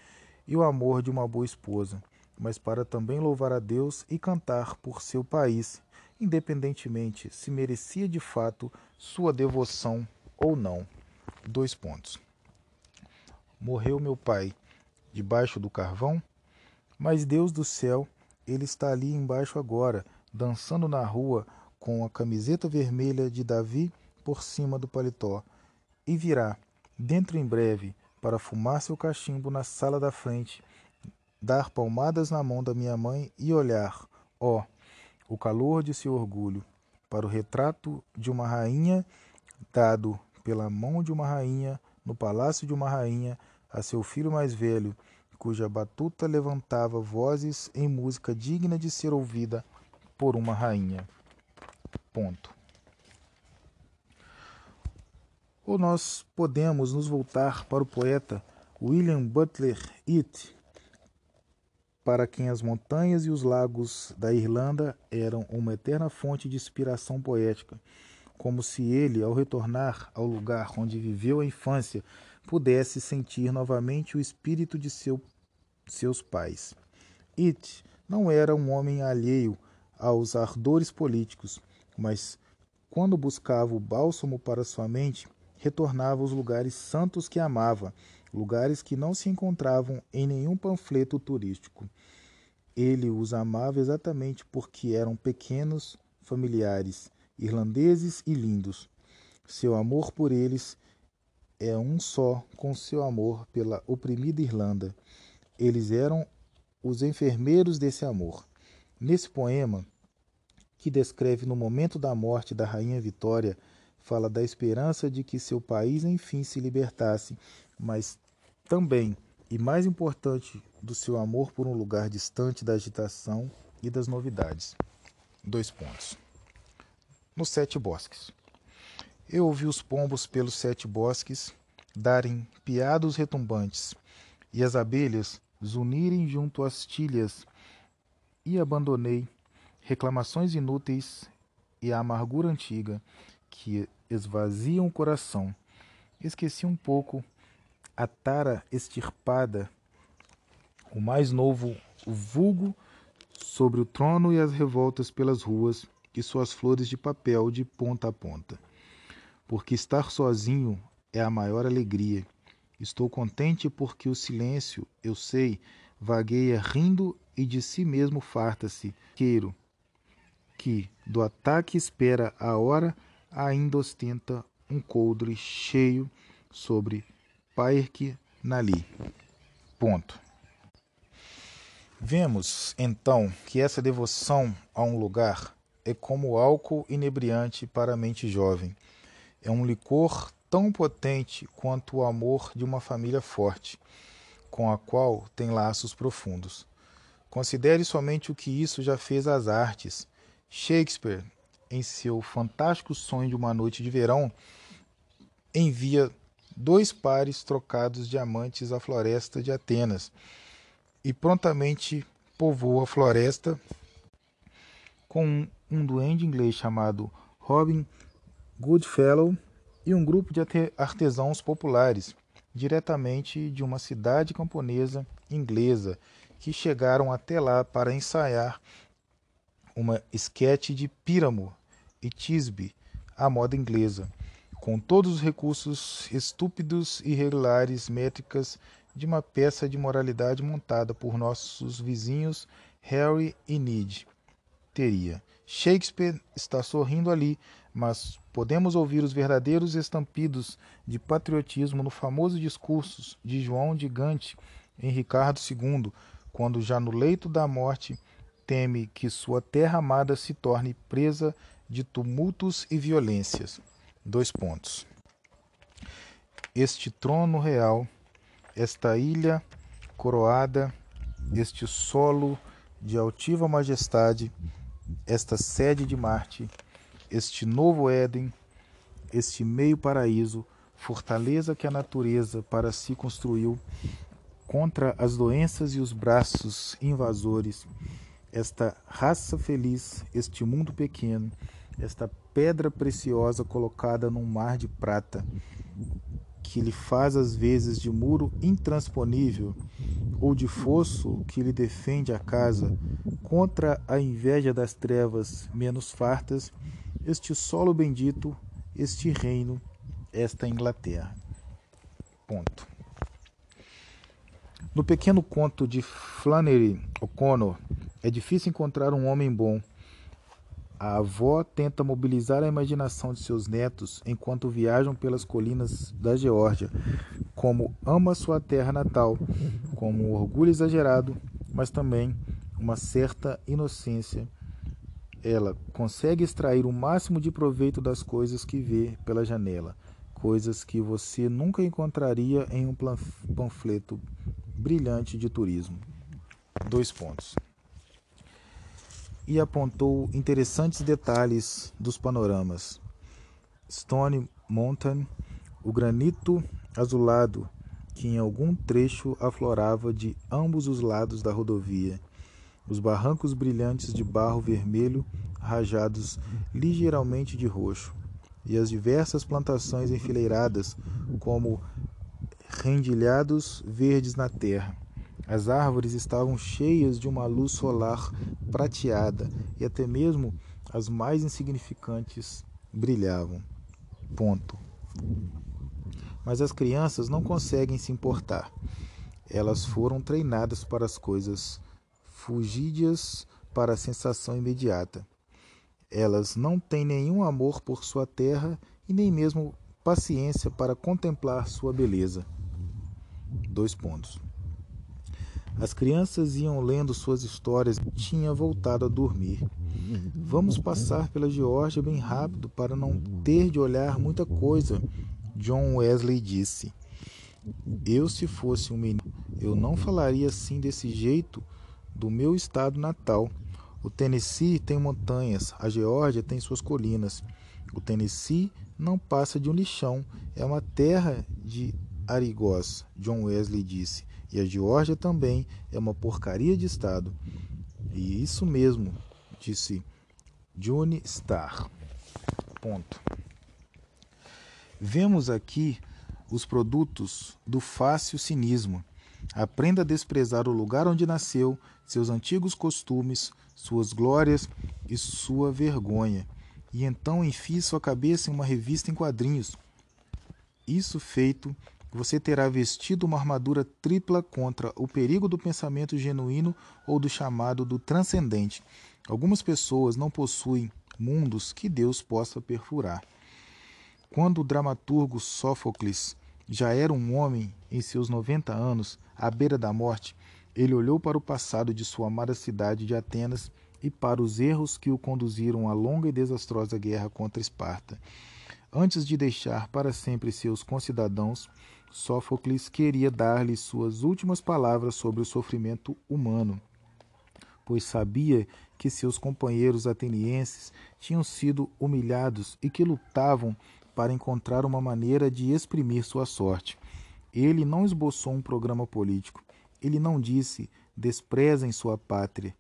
e o amor de uma boa esposa, mas para também louvar a Deus e cantar por seu país, independentemente se merecia de fato sua devoção ou não. Dois pontos. Morreu meu pai debaixo do carvão, mas Deus do céu, ele está ali embaixo agora, dançando na rua com a camiseta vermelha de Davi por cima do paletó, e virá, dentro em breve, para fumar seu cachimbo na sala da frente, dar palmadas na mão da minha mãe e olhar, ó, o calor de seu orgulho, para o retrato de uma rainha dado pela mão de uma rainha, no palácio de uma rainha, a seu filho mais velho, cuja batuta levantava vozes em música digna de ser ouvida por uma rainha. Ponto. Ou nós podemos nos voltar para o poeta William Butler Yeats, para quem as montanhas e os lagos da Irlanda eram uma eterna fonte de inspiração poética como se ele, ao retornar ao lugar onde viveu a infância, pudesse sentir novamente o espírito de seu, seus pais. It não era um homem alheio aos ardores políticos, mas quando buscava o bálsamo para sua mente, retornava aos lugares santos que amava, lugares que não se encontravam em nenhum panfleto turístico. Ele os amava exatamente porque eram pequenos, familiares, irlandeses e lindos. Seu amor por eles é um só com seu amor pela oprimida Irlanda. Eles eram os enfermeiros desse amor. Nesse poema, que descreve no momento da morte da rainha Vitória, fala da esperança de que seu país enfim se libertasse, mas também, e mais importante, do seu amor por um lugar distante da agitação e das novidades. Dois pontos nos sete bosques. Eu ouvi os pombos pelos sete bosques darem piados retumbantes, e as abelhas zunirem junto às tilhas, e abandonei reclamações inúteis e a amargura antiga que esvaziam o coração. Esqueci um pouco a tara extirpada, o mais novo vulgo sobre o trono e as revoltas pelas ruas e suas flores de papel de ponta a ponta. Porque estar sozinho é a maior alegria. Estou contente porque o silêncio, eu sei, vagueia rindo e de si mesmo farta-se. Queiro que, do ataque espera a hora, ainda ostenta um coldre cheio sobre Pairque Nali. Ponto. Vemos, então, que essa devoção a um lugar é como álcool inebriante para a mente jovem. É um licor tão potente quanto o amor de uma família forte, com a qual tem laços profundos. Considere somente o que isso já fez às artes. Shakespeare, em seu fantástico sonho de uma noite de verão, envia dois pares trocados de amantes à floresta de Atenas e prontamente povoa a floresta com um duende inglês chamado Robin Goodfellow e um grupo de artesãos populares, diretamente de uma cidade camponesa inglesa, que chegaram até lá para ensaiar uma esquete de Píramo e Tisbe à moda inglesa com todos os recursos estúpidos e regulares métricas de uma peça de moralidade montada por nossos vizinhos Harry e Ned. Teria. Shakespeare está sorrindo ali, mas podemos ouvir os verdadeiros estampidos de patriotismo no famoso discurso de João de Gante em Ricardo II, quando já no leito da morte teme que sua terra amada se torne presa de tumultos e violências. Dois pontos. Este trono real, esta ilha coroada, este solo de altiva majestade, esta sede de Marte, este novo Éden, este meio paraíso, fortaleza que a natureza para si construiu contra as doenças e os braços invasores, esta raça feliz, este mundo pequeno, esta pedra preciosa colocada num mar de prata, que lhe faz às vezes de muro intransponível, ou de fosso que lhe defende a casa contra a inveja das trevas menos fartas, este solo bendito, este reino, esta Inglaterra. Ponto. No pequeno conto de Flannery O'Connor, é difícil encontrar um homem bom a avó tenta mobilizar a imaginação de seus netos enquanto viajam pelas colinas da Geórgia, como ama sua terra natal, com um orgulho exagerado, mas também uma certa inocência. Ela consegue extrair o máximo de proveito das coisas que vê pela janela, coisas que você nunca encontraria em um panfleto brilhante de turismo. Dois pontos e apontou interessantes detalhes dos panoramas. Stone Mountain, o granito azulado que em algum trecho aflorava de ambos os lados da rodovia, os barrancos brilhantes de barro vermelho rajados ligeiramente de roxo, e as diversas plantações enfileiradas como rendilhados verdes na terra as árvores estavam cheias de uma luz solar prateada e até mesmo as mais insignificantes brilhavam. Ponto. Mas as crianças não conseguem se importar. Elas foram treinadas para as coisas fugídias para a sensação imediata. Elas não têm nenhum amor por sua terra e nem mesmo paciência para contemplar sua beleza. Dois pontos. As crianças iam lendo suas histórias e tinha voltado a dormir. Vamos passar pela Geórgia bem rápido para não ter de olhar muita coisa, John Wesley disse. Eu, se fosse um menino, eu não falaria assim desse jeito do meu estado natal. O Tennessee tem montanhas, a Geórgia tem suas colinas. O Tennessee não passa de um lixão, é uma terra de arigós, John Wesley disse. E a Geórgia também é uma porcaria de Estado. E isso mesmo, disse Johnny Starr. Ponto. Vemos aqui os produtos do fácil cinismo. Aprenda a desprezar o lugar onde nasceu, seus antigos costumes, suas glórias e sua vergonha. E então enfie sua cabeça em uma revista em quadrinhos. Isso feito, você terá vestido uma armadura tripla contra o perigo do pensamento genuíno ou do chamado do transcendente. Algumas pessoas não possuem mundos que Deus possa perfurar. Quando o dramaturgo Sófocles já era um homem em seus 90 anos, à beira da morte, ele olhou para o passado de sua amada cidade de Atenas e para os erros que o conduziram à longa e desastrosa guerra contra Esparta. Antes de deixar para sempre seus concidadãos, Sófocles queria dar-lhe suas últimas palavras sobre o sofrimento humano, pois sabia que seus companheiros atenienses tinham sido humilhados e que lutavam para encontrar uma maneira de exprimir sua sorte. Ele não esboçou um programa político. Ele não disse desprezem sua pátria.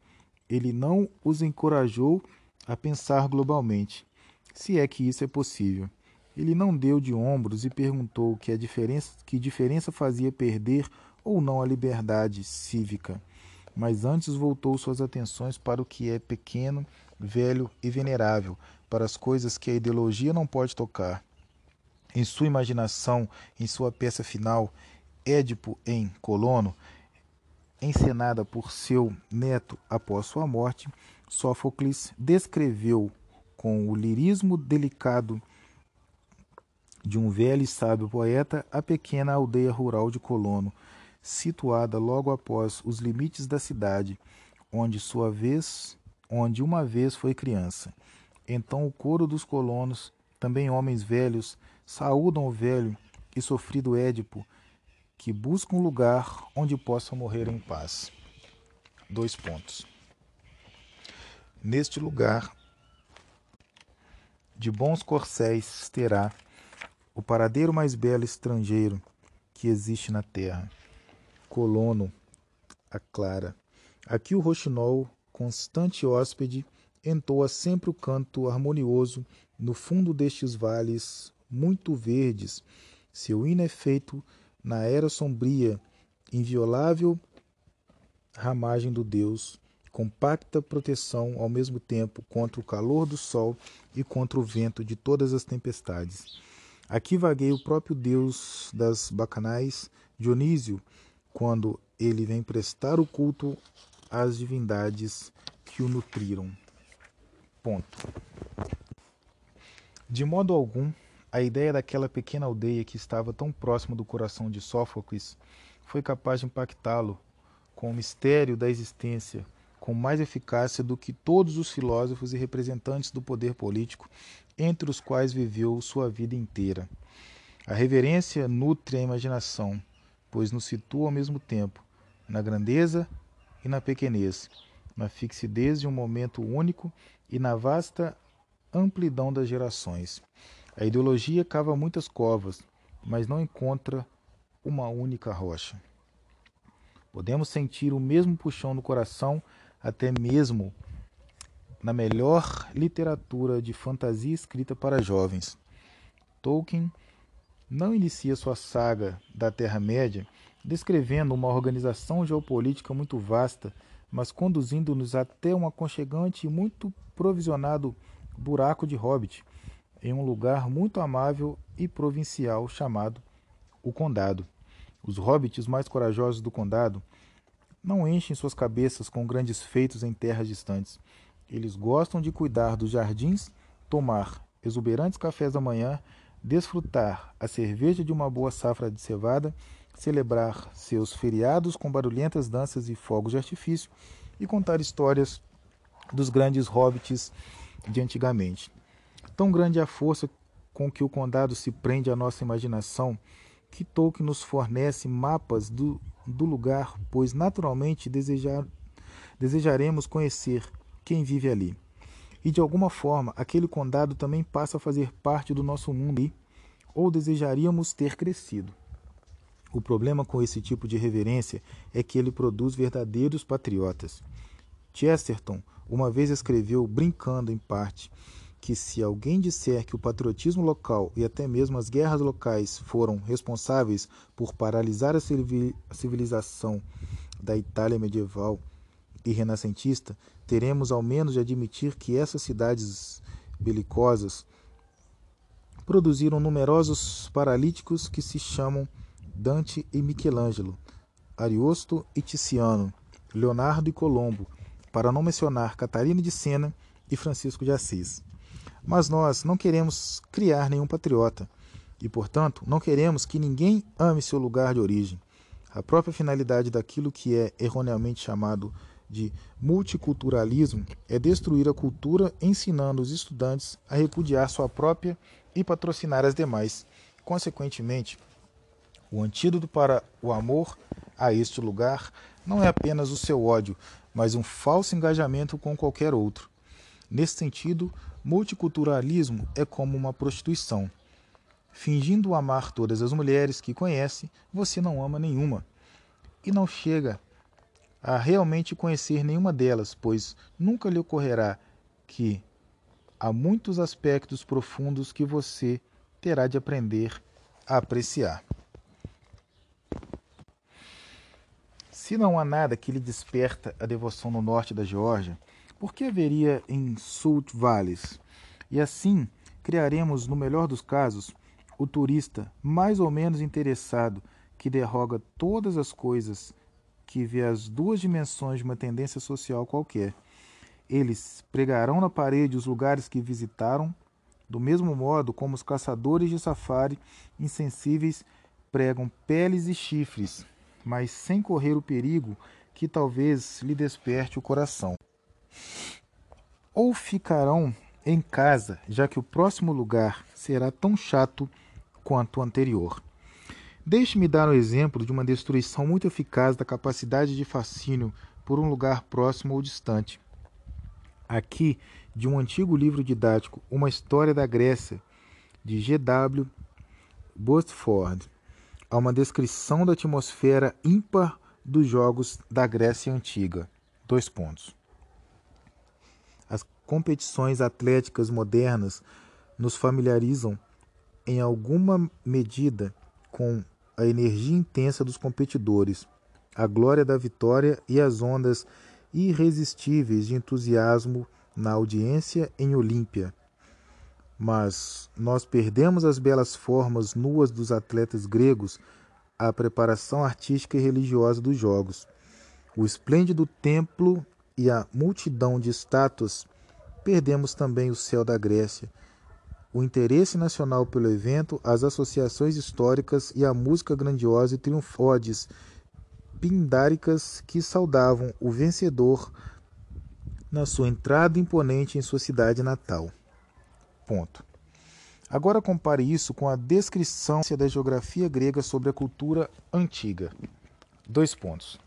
Ele não os encorajou a pensar globalmente, se é que isso é possível. Ele não deu de ombros e perguntou que, diferença, que diferença fazia perder ou não a liberdade cívica, mas antes voltou suas atenções para o que é pequeno, velho e venerável, para as coisas que a ideologia não pode tocar. Em sua imaginação, em sua peça final, Édipo em Colono, encenada por seu neto após sua morte, Sófocles descreveu com o lirismo delicado de um velho e sábio poeta a pequena aldeia rural de Colono, situada logo após os limites da cidade, onde sua vez, onde uma vez foi criança. Então o coro dos colonos, também homens velhos, saúdam o velho e sofrido Édipo, que busca um lugar onde possa morrer em paz. Dois pontos. Neste lugar, de bons corcéis terá o paradeiro mais belo estrangeiro que existe na terra. Colono, a Clara. Aqui o roxinol, constante hóspede, entoa sempre o canto harmonioso no fundo destes vales muito verdes. Seu hino é feito na era sombria, inviolável ramagem do Deus, compacta proteção ao mesmo tempo contra o calor do sol e contra o vento de todas as tempestades. Aqui vagueia o próprio Deus das bacanais, Dionísio, quando ele vem prestar o culto às divindades que o nutriram. Ponto. De modo algum, a ideia daquela pequena aldeia que estava tão próxima do coração de Sófocles foi capaz de impactá-lo com o mistério da existência com mais eficácia do que todos os filósofos e representantes do poder político entre os quais viveu sua vida inteira. A reverência nutre a imaginação, pois nos situa ao mesmo tempo na grandeza e na pequenez, na fixidez de um momento único e na vasta amplidão das gerações. A ideologia cava muitas covas, mas não encontra uma única rocha. Podemos sentir o mesmo puxão no coração, até mesmo na melhor literatura de fantasia escrita para jovens. Tolkien não inicia sua saga da Terra-média descrevendo uma organização geopolítica muito vasta, mas conduzindo-nos até um aconchegante e muito provisionado buraco de hobbit, em um lugar muito amável e provincial chamado o Condado. Os hobbits mais corajosos do Condado não enchem suas cabeças com grandes feitos em terras distantes. Eles gostam de cuidar dos jardins, tomar exuberantes cafés da manhã, desfrutar a cerveja de uma boa safra de cevada, celebrar seus feriados com barulhentas danças e fogos de artifício e contar histórias dos grandes hobbits de antigamente. Tão grande é a força com que o condado se prende à nossa imaginação que Tolkien nos fornece mapas do, do lugar, pois naturalmente desejar, desejaremos conhecer quem vive ali. E de alguma forma, aquele condado também passa a fazer parte do nosso mundo, ou desejaríamos ter crescido. O problema com esse tipo de reverência é que ele produz verdadeiros patriotas. Chesterton uma vez escreveu, brincando em parte, que se alguém disser que o patriotismo local e até mesmo as guerras locais foram responsáveis por paralisar a civilização da Itália medieval e renascentista, teremos ao menos de admitir que essas cidades belicosas produziram numerosos paralíticos que se chamam Dante e Michelangelo, Ariosto e Tiziano, Leonardo e Colombo, para não mencionar Catarina de Sena e Francisco de Assis. Mas nós não queremos criar nenhum patriota e, portanto, não queremos que ninguém ame seu lugar de origem. A própria finalidade daquilo que é erroneamente chamado de multiculturalismo é destruir a cultura, ensinando os estudantes a repudiar sua própria e patrocinar as demais. Consequentemente, o antídoto para o amor a este lugar não é apenas o seu ódio, mas um falso engajamento com qualquer outro. Nesse sentido, multiculturalismo é como uma prostituição. Fingindo amar todas as mulheres que conhece, você não ama nenhuma. E não chega a realmente conhecer nenhuma delas, pois nunca lhe ocorrerá que há muitos aspectos profundos que você terá de aprender a apreciar. Se não há nada que lhe desperta a devoção no norte da Geórgia, por que haveria em Salt Valleys? E assim criaremos, no melhor dos casos, o turista mais ou menos interessado que derroga todas as coisas que vê as duas dimensões de uma tendência social qualquer. Eles pregarão na parede os lugares que visitaram, do mesmo modo como os caçadores de safari insensíveis pregam peles e chifres, mas sem correr o perigo que talvez lhe desperte o coração. Ou ficarão em casa, já que o próximo lugar será tão chato quanto o anterior. Deixe-me dar um exemplo de uma destruição muito eficaz da capacidade de fascínio por um lugar próximo ou distante. Aqui, de um antigo livro didático, Uma História da Grécia, de G.W. Bostford, há uma descrição da atmosfera ímpar dos jogos da Grécia Antiga. Dois pontos. As competições atléticas modernas nos familiarizam em alguma medida com a energia intensa dos competidores, a glória da vitória e as ondas irresistíveis de entusiasmo na audiência em Olímpia. Mas nós perdemos as belas formas nuas dos atletas gregos, a preparação artística e religiosa dos jogos, o esplêndido templo e a multidão de estátuas. Perdemos também o céu da Grécia, o interesse nacional pelo evento, as associações históricas e a música grandiosa e triunfodes pindáricas que saudavam o vencedor na sua entrada imponente em sua cidade natal. Ponto. Agora compare isso com a descrição da geografia grega sobre a cultura antiga. Dois pontos.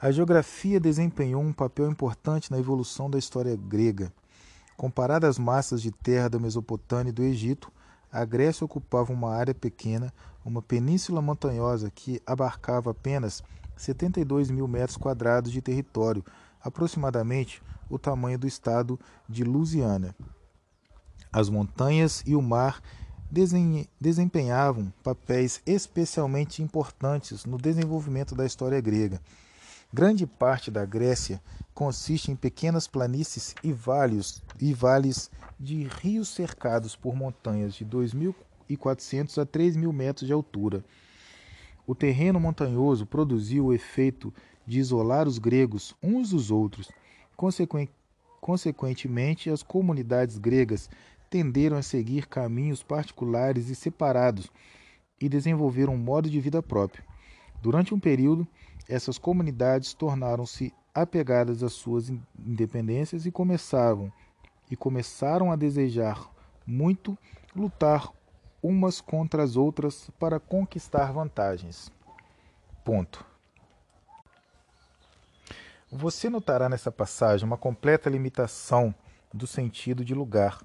A geografia desempenhou um papel importante na evolução da história grega. Comparada às massas de terra da Mesopotâmia e do Egito, a Grécia ocupava uma área pequena, uma península montanhosa que abarcava apenas 72 mil metros quadrados de território, aproximadamente o tamanho do estado de Louisiana. As montanhas e o mar desempenhavam papéis especialmente importantes no desenvolvimento da história grega. Grande parte da Grécia consiste em pequenas planícies e vales, e vales de rios cercados por montanhas de 2.400 a 3.000 metros de altura. O terreno montanhoso produziu o efeito de isolar os gregos uns dos outros. Consequentemente, as comunidades gregas tenderam a seguir caminhos particulares e separados e desenvolveram um modo de vida próprio. Durante um período, essas comunidades tornaram-se apegadas às suas independências e começavam e começaram a desejar muito lutar umas contra as outras para conquistar vantagens. Ponto. Você notará nessa passagem uma completa limitação do sentido de lugar.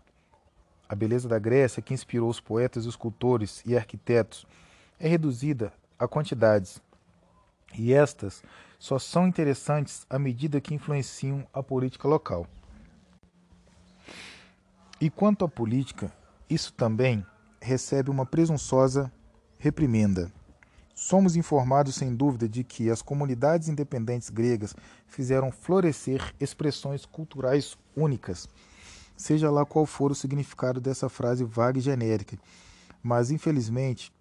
A beleza da Grécia, que inspirou os poetas, escultores e arquitetos, é reduzida a quantidades, e estas só são interessantes à medida que influenciam a política local. E quanto à política, isso também recebe uma presunçosa reprimenda. Somos informados sem dúvida de que as comunidades independentes gregas fizeram florescer expressões culturais únicas, seja lá qual for o significado dessa frase vaga e genérica. Mas, infelizmente,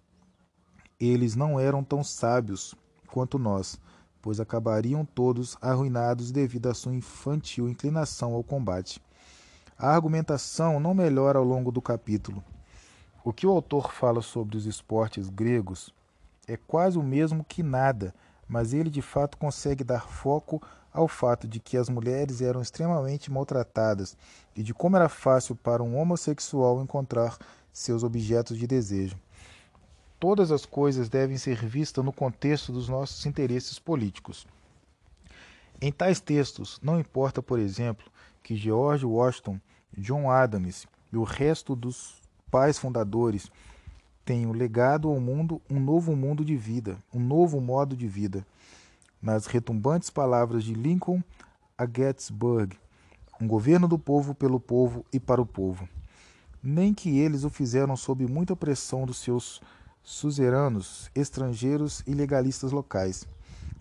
eles não eram tão sábios quanto nós, pois acabariam todos arruinados devido à sua infantil inclinação ao combate. A argumentação não melhora ao longo do capítulo. O que o autor fala sobre os esportes gregos é quase o mesmo que nada, mas ele de fato consegue dar foco ao fato de que as mulheres eram extremamente maltratadas e de como era fácil para um homossexual encontrar seus objetos de desejo todas as coisas devem ser vistas no contexto dos nossos interesses políticos. Em tais textos, não importa, por exemplo, que George Washington, John Adams e o resto dos pais fundadores tenham legado ao mundo um novo mundo de vida, um novo modo de vida. Nas retumbantes palavras de Lincoln a Gettysburg, um governo do povo pelo povo e para o povo. Nem que eles o fizeram sob muita pressão dos seus suzeranos, estrangeiros e legalistas locais.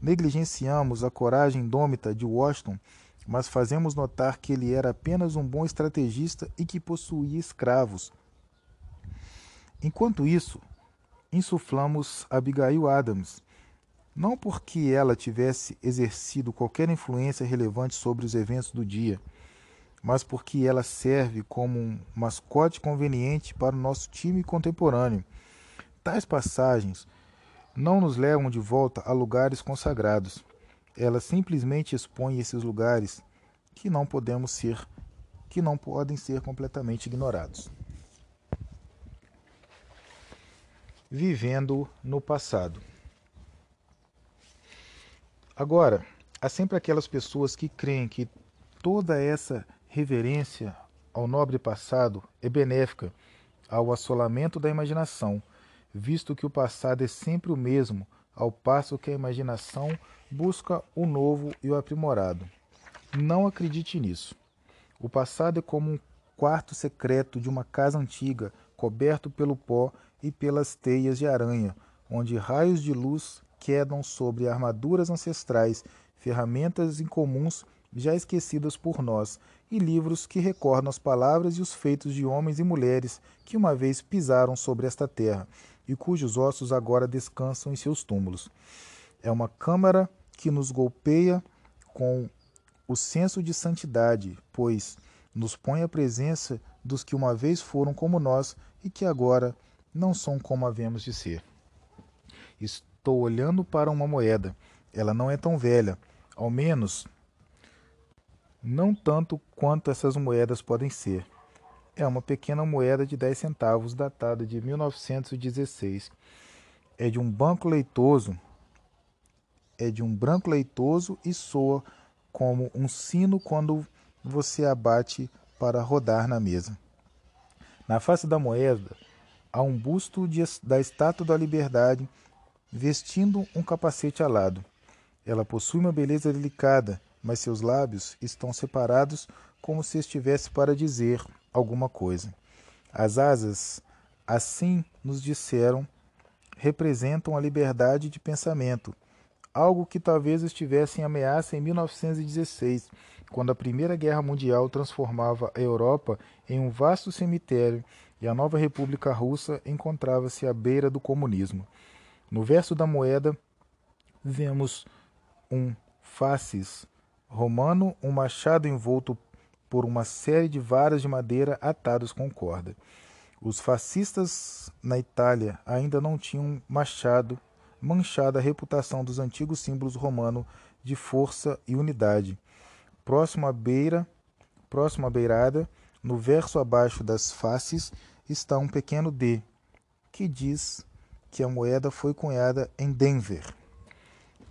Negligenciamos a coragem indômita de Washington, mas fazemos notar que ele era apenas um bom estrategista e que possuía escravos Enquanto isso, insuflamos Abigail Adams, não porque ela tivesse exercido qualquer influência relevante sobre os eventos do dia, mas porque ela serve como um mascote conveniente para o nosso time contemporâneo. Tais passagens não nos levam de volta a lugares consagrados. Elas simplesmente expõem esses lugares que não podemos ser, que não podem ser completamente ignorados. vivendo no passado. Agora, há sempre aquelas pessoas que creem que toda essa reverência ao nobre passado é benéfica ao assolamento da imaginação, visto que o passado é sempre o mesmo, ao passo que a imaginação busca o novo e o aprimorado. Não acredite nisso. O passado é como um quarto secreto de uma casa antiga, coberto pelo pó e pelas teias de aranha, onde raios de luz quedam sobre armaduras ancestrais, ferramentas incomuns já esquecidas por nós, e livros que recordam as palavras e os feitos de homens e mulheres que uma vez pisaram sobre esta terra e cujos ossos agora descansam em seus túmulos. É uma câmara que nos golpeia com o senso de santidade, pois nos põe à presença dos que uma vez foram como nós e que agora não são como havemos de ser. Estou olhando para uma moeda. Ela não é tão velha, ao menos não tanto quanto essas moedas podem ser. É uma pequena moeda de 10 centavos, datada de 1916. É de um banco leitoso. É de um branco leitoso e soa como um sino quando você abate para rodar na mesa. Na face da moeda há um busto de, da Estátua da Liberdade vestindo um capacete alado. Ela possui uma beleza delicada, mas seus lábios estão separados como se estivesse para dizer alguma coisa. As asas, assim nos disseram, representam a liberdade de pensamento, algo que talvez estivesse em ameaça em 1916, quando a Primeira Guerra Mundial transformava a Europa em um vasto cemitério e a nova República Russa encontrava-se à beira do comunismo. No verso da moeda, vemos um faces romano, um machado envolto por uma série de varas de madeira atados com corda. Os fascistas na Itália ainda não tinham machado, manchado a reputação dos antigos símbolos romanos de força e unidade. Próximo à beira, próximo à beirada, no verso abaixo das faces está um pequeno D, que diz que a moeda foi cunhada em Denver.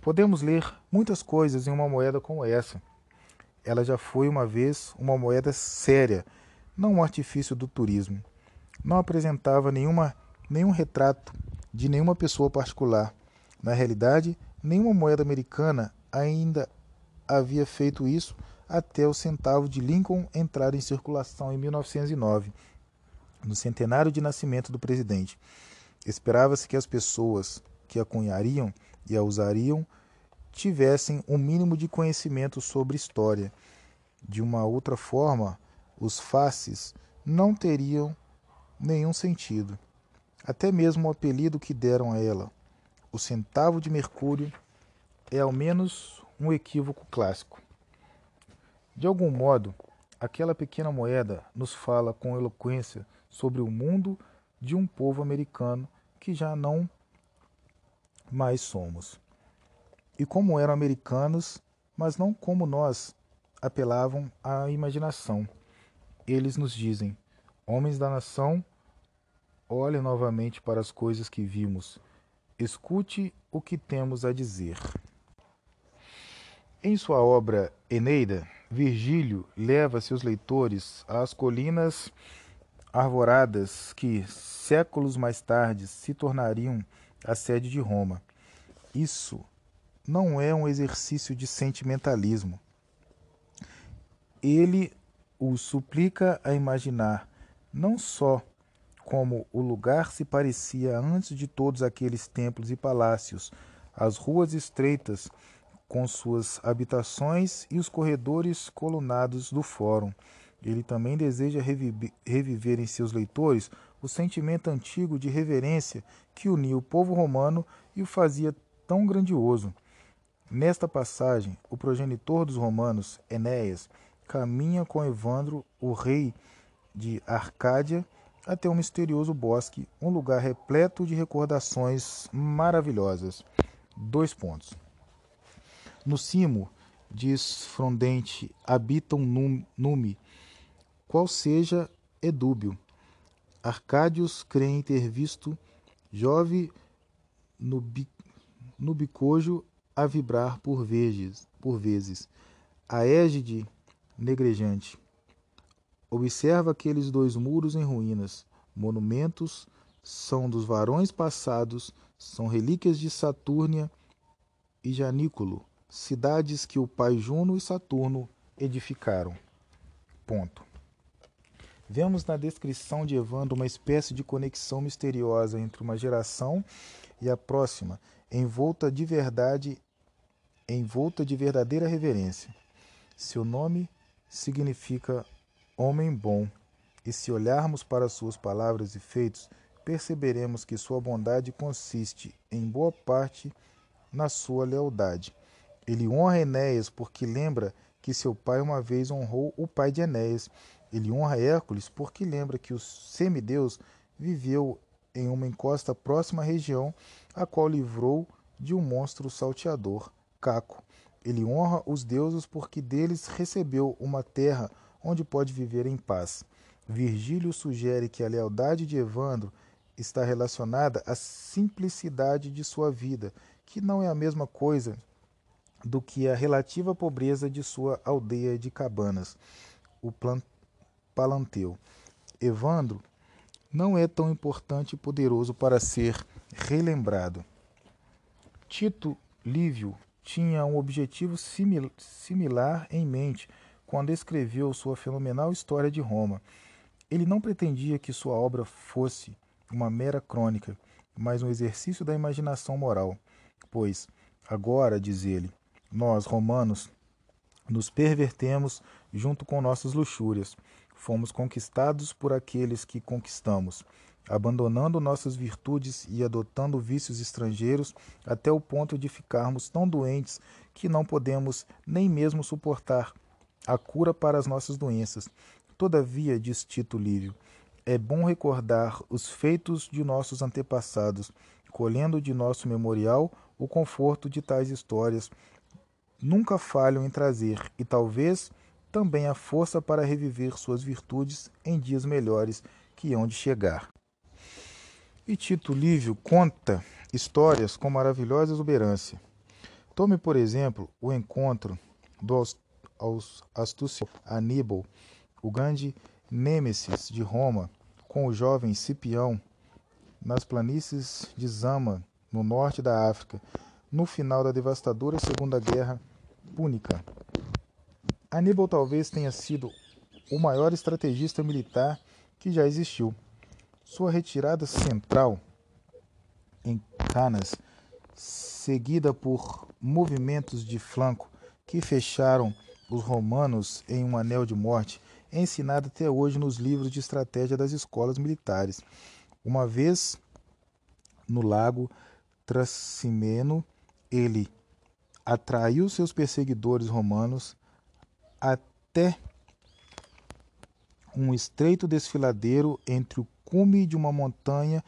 Podemos ler muitas coisas em uma moeda como essa. Ela já foi uma vez uma moeda séria, não um artifício do turismo. Não apresentava nenhuma, nenhum retrato de nenhuma pessoa particular. Na realidade, nenhuma moeda americana ainda havia feito isso até o centavo de Lincoln entrar em circulação em 1909, no centenário de nascimento do presidente. Esperava-se que as pessoas que a cunhariam e a usariam tivessem um mínimo de conhecimento sobre história. De uma outra forma, os faces não teriam nenhum sentido. Até mesmo o apelido que deram a ela, o centavo de mercúrio, é ao menos um equívoco clássico. De algum modo, aquela pequena moeda nos fala com eloquência sobre o mundo de um povo americano que já não mais somos. E como eram americanos, mas não como nós, apelavam à imaginação. Eles nos dizem: Homens da nação, olhe novamente para as coisas que vimos, escute o que temos a dizer. Em sua obra Eneida, Virgílio leva seus leitores às colinas arvoradas que, séculos mais tarde, se tornariam a sede de Roma. Isso não é um exercício de sentimentalismo. Ele os suplica a imaginar não só como o lugar se parecia antes de todos aqueles templos e palácios, as ruas estreitas com suas habitações e os corredores colunados do fórum. Ele também deseja reviver em seus leitores o sentimento antigo de reverência que unia o povo romano e o fazia tão grandioso. Nesta passagem, o progenitor dos romanos, Enéas, caminha com Evandro, o rei de Arcádia, até um misterioso bosque, um lugar repleto de recordações maravilhosas. Dois pontos. No cimo, diz Frondente, habita um nume, qual seja Edúbio. Arcádios creem ter visto Jove no, bi, no bicojo a vibrar por vezes, por vezes. A égide negrejante. Observa aqueles dois muros em ruínas. Monumentos são dos varões passados, são relíquias de Satúrnia e Janículo, cidades que o pai Juno e Saturno edificaram. Ponto. Vemos na descrição de Evandro uma espécie de conexão misteriosa entre uma geração e a próxima, envolta de verdade, envolta de verdadeira reverência. Seu nome significa homem bom, e se olharmos para suas palavras e feitos, perceberemos que sua bondade consiste, em boa parte, na sua lealdade. Ele honra Enéas porque lembra que seu pai uma vez honrou o pai de Enéas. Ele honra Hércules porque lembra que o semideus viveu em uma encosta próxima à região, a qual livrou de um monstro salteador, Caco. Ele honra os deuses porque deles recebeu uma terra onde pode viver em paz. Virgílio sugere que a lealdade de Evandro está relacionada à simplicidade de sua vida, que não é a mesma coisa do que a relativa pobreza de sua aldeia de cabanas, o Palanteu. Evandro não é tão importante e poderoso para ser relembrado. Tito Lívio tinha um objetivo similar em mente quando escreveu sua fenomenal História de Roma. Ele não pretendia que sua obra fosse uma mera crônica, mas um exercício da imaginação moral. Pois, agora, diz ele, nós, romanos, nos pervertemos junto com nossas luxúrias. Fomos conquistados por aqueles que conquistamos, abandonando nossas virtudes e adotando vícios estrangeiros até o ponto de ficarmos tão doentes que não podemos nem mesmo suportar a cura para as nossas doenças. Todavia, diz Tito Lívio, é bom recordar os feitos de nossos antepassados, colhendo de nosso memorial o conforto de tais histórias. Nunca falham em trazer, e talvez também a força para reviver suas virtudes em dias melhores que hão de chegar. E Tito Lívio conta histórias com maravilhosa exuberância. Tome, por exemplo, o encontro do astúcio Aníbal, o grande nêmesis de Roma, com o jovem Cipião, nas planícies de Zama, no norte da África, no final da devastadora Segunda Guerra Púnica. Aníbal talvez tenha sido o maior estrategista militar que já existiu. Sua retirada central em Canas, seguida por movimentos de flanco que fecharam os romanos em um anel de morte é ensinado até hoje nos livros de estratégia das escolas militares. Uma vez no lago Tracimeno, ele atraiu seus perseguidores romanos até um estreito desfiladeiro entre o cume de uma montanha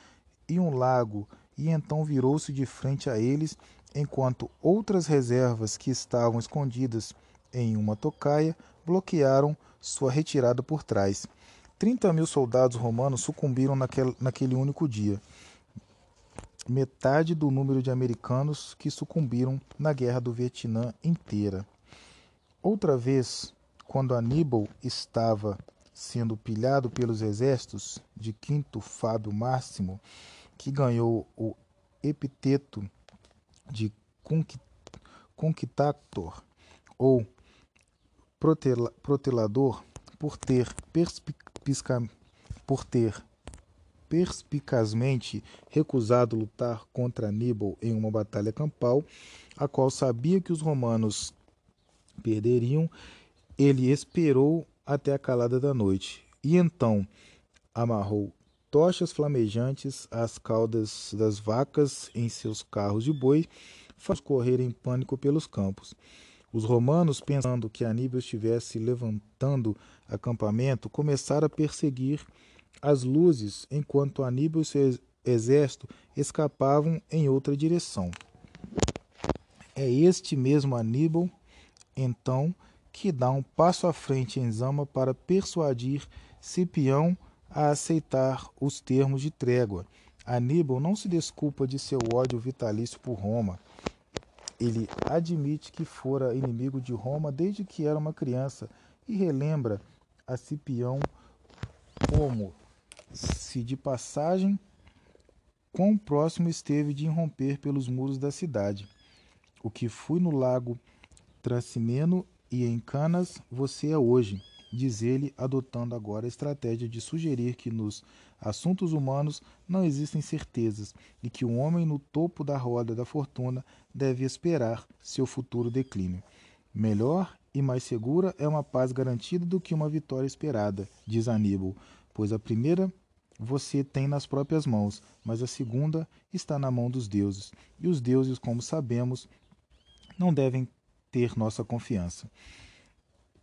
e um lago, e então virou-se de frente a eles, enquanto outras reservas que estavam escondidas em uma tocaia, bloquearam sua retirada por trás. 30 mil soldados romanos sucumbiram naquele, naquele único dia. Metade do número de americanos que sucumbiram na guerra do Vietnã inteira. Outra vez, quando Aníbal estava sendo pilhado pelos exércitos de Quinto Fábio Máximo, que ganhou o epiteto de conquistador ou protelador por ter, por ter perspicazmente recusado lutar contra Aníbal em uma batalha campal, a qual sabia que os romanos perderiam, ele esperou até a calada da noite e então amarrou tochas flamejantes às caudas das vacas em seus carros de boi, faz correr em pânico pelos campos. Os romanos, pensando que Aníbal estivesse levantando acampamento, começaram a perseguir as luzes, enquanto Aníbal e seu exército escapavam em outra direção. É este mesmo Aníbal, então, que dá um passo à frente em Zama para persuadir Cipião a aceitar os termos de trégua. Aníbal não se desculpa de seu ódio vitalício por Roma. Ele admite que fora inimigo de Roma desde que era uma criança e relembra a Cipião como se de passagem quão próximo esteve de irromper pelos muros da cidade. O que fui no lago Tracimeno e em Canas, você é hoje, diz ele, adotando agora a estratégia de sugerir que nos assuntos humanos não existem certezas e que o homem no topo da roda da fortuna deve esperar seu futuro declínio. Melhor e mais segura é uma paz garantida do que uma vitória esperada, diz Aníbal, pois a primeira você tem nas próprias mãos, mas a segunda está na mão dos deuses. E os deuses, como sabemos, não devem ter nossa confiança.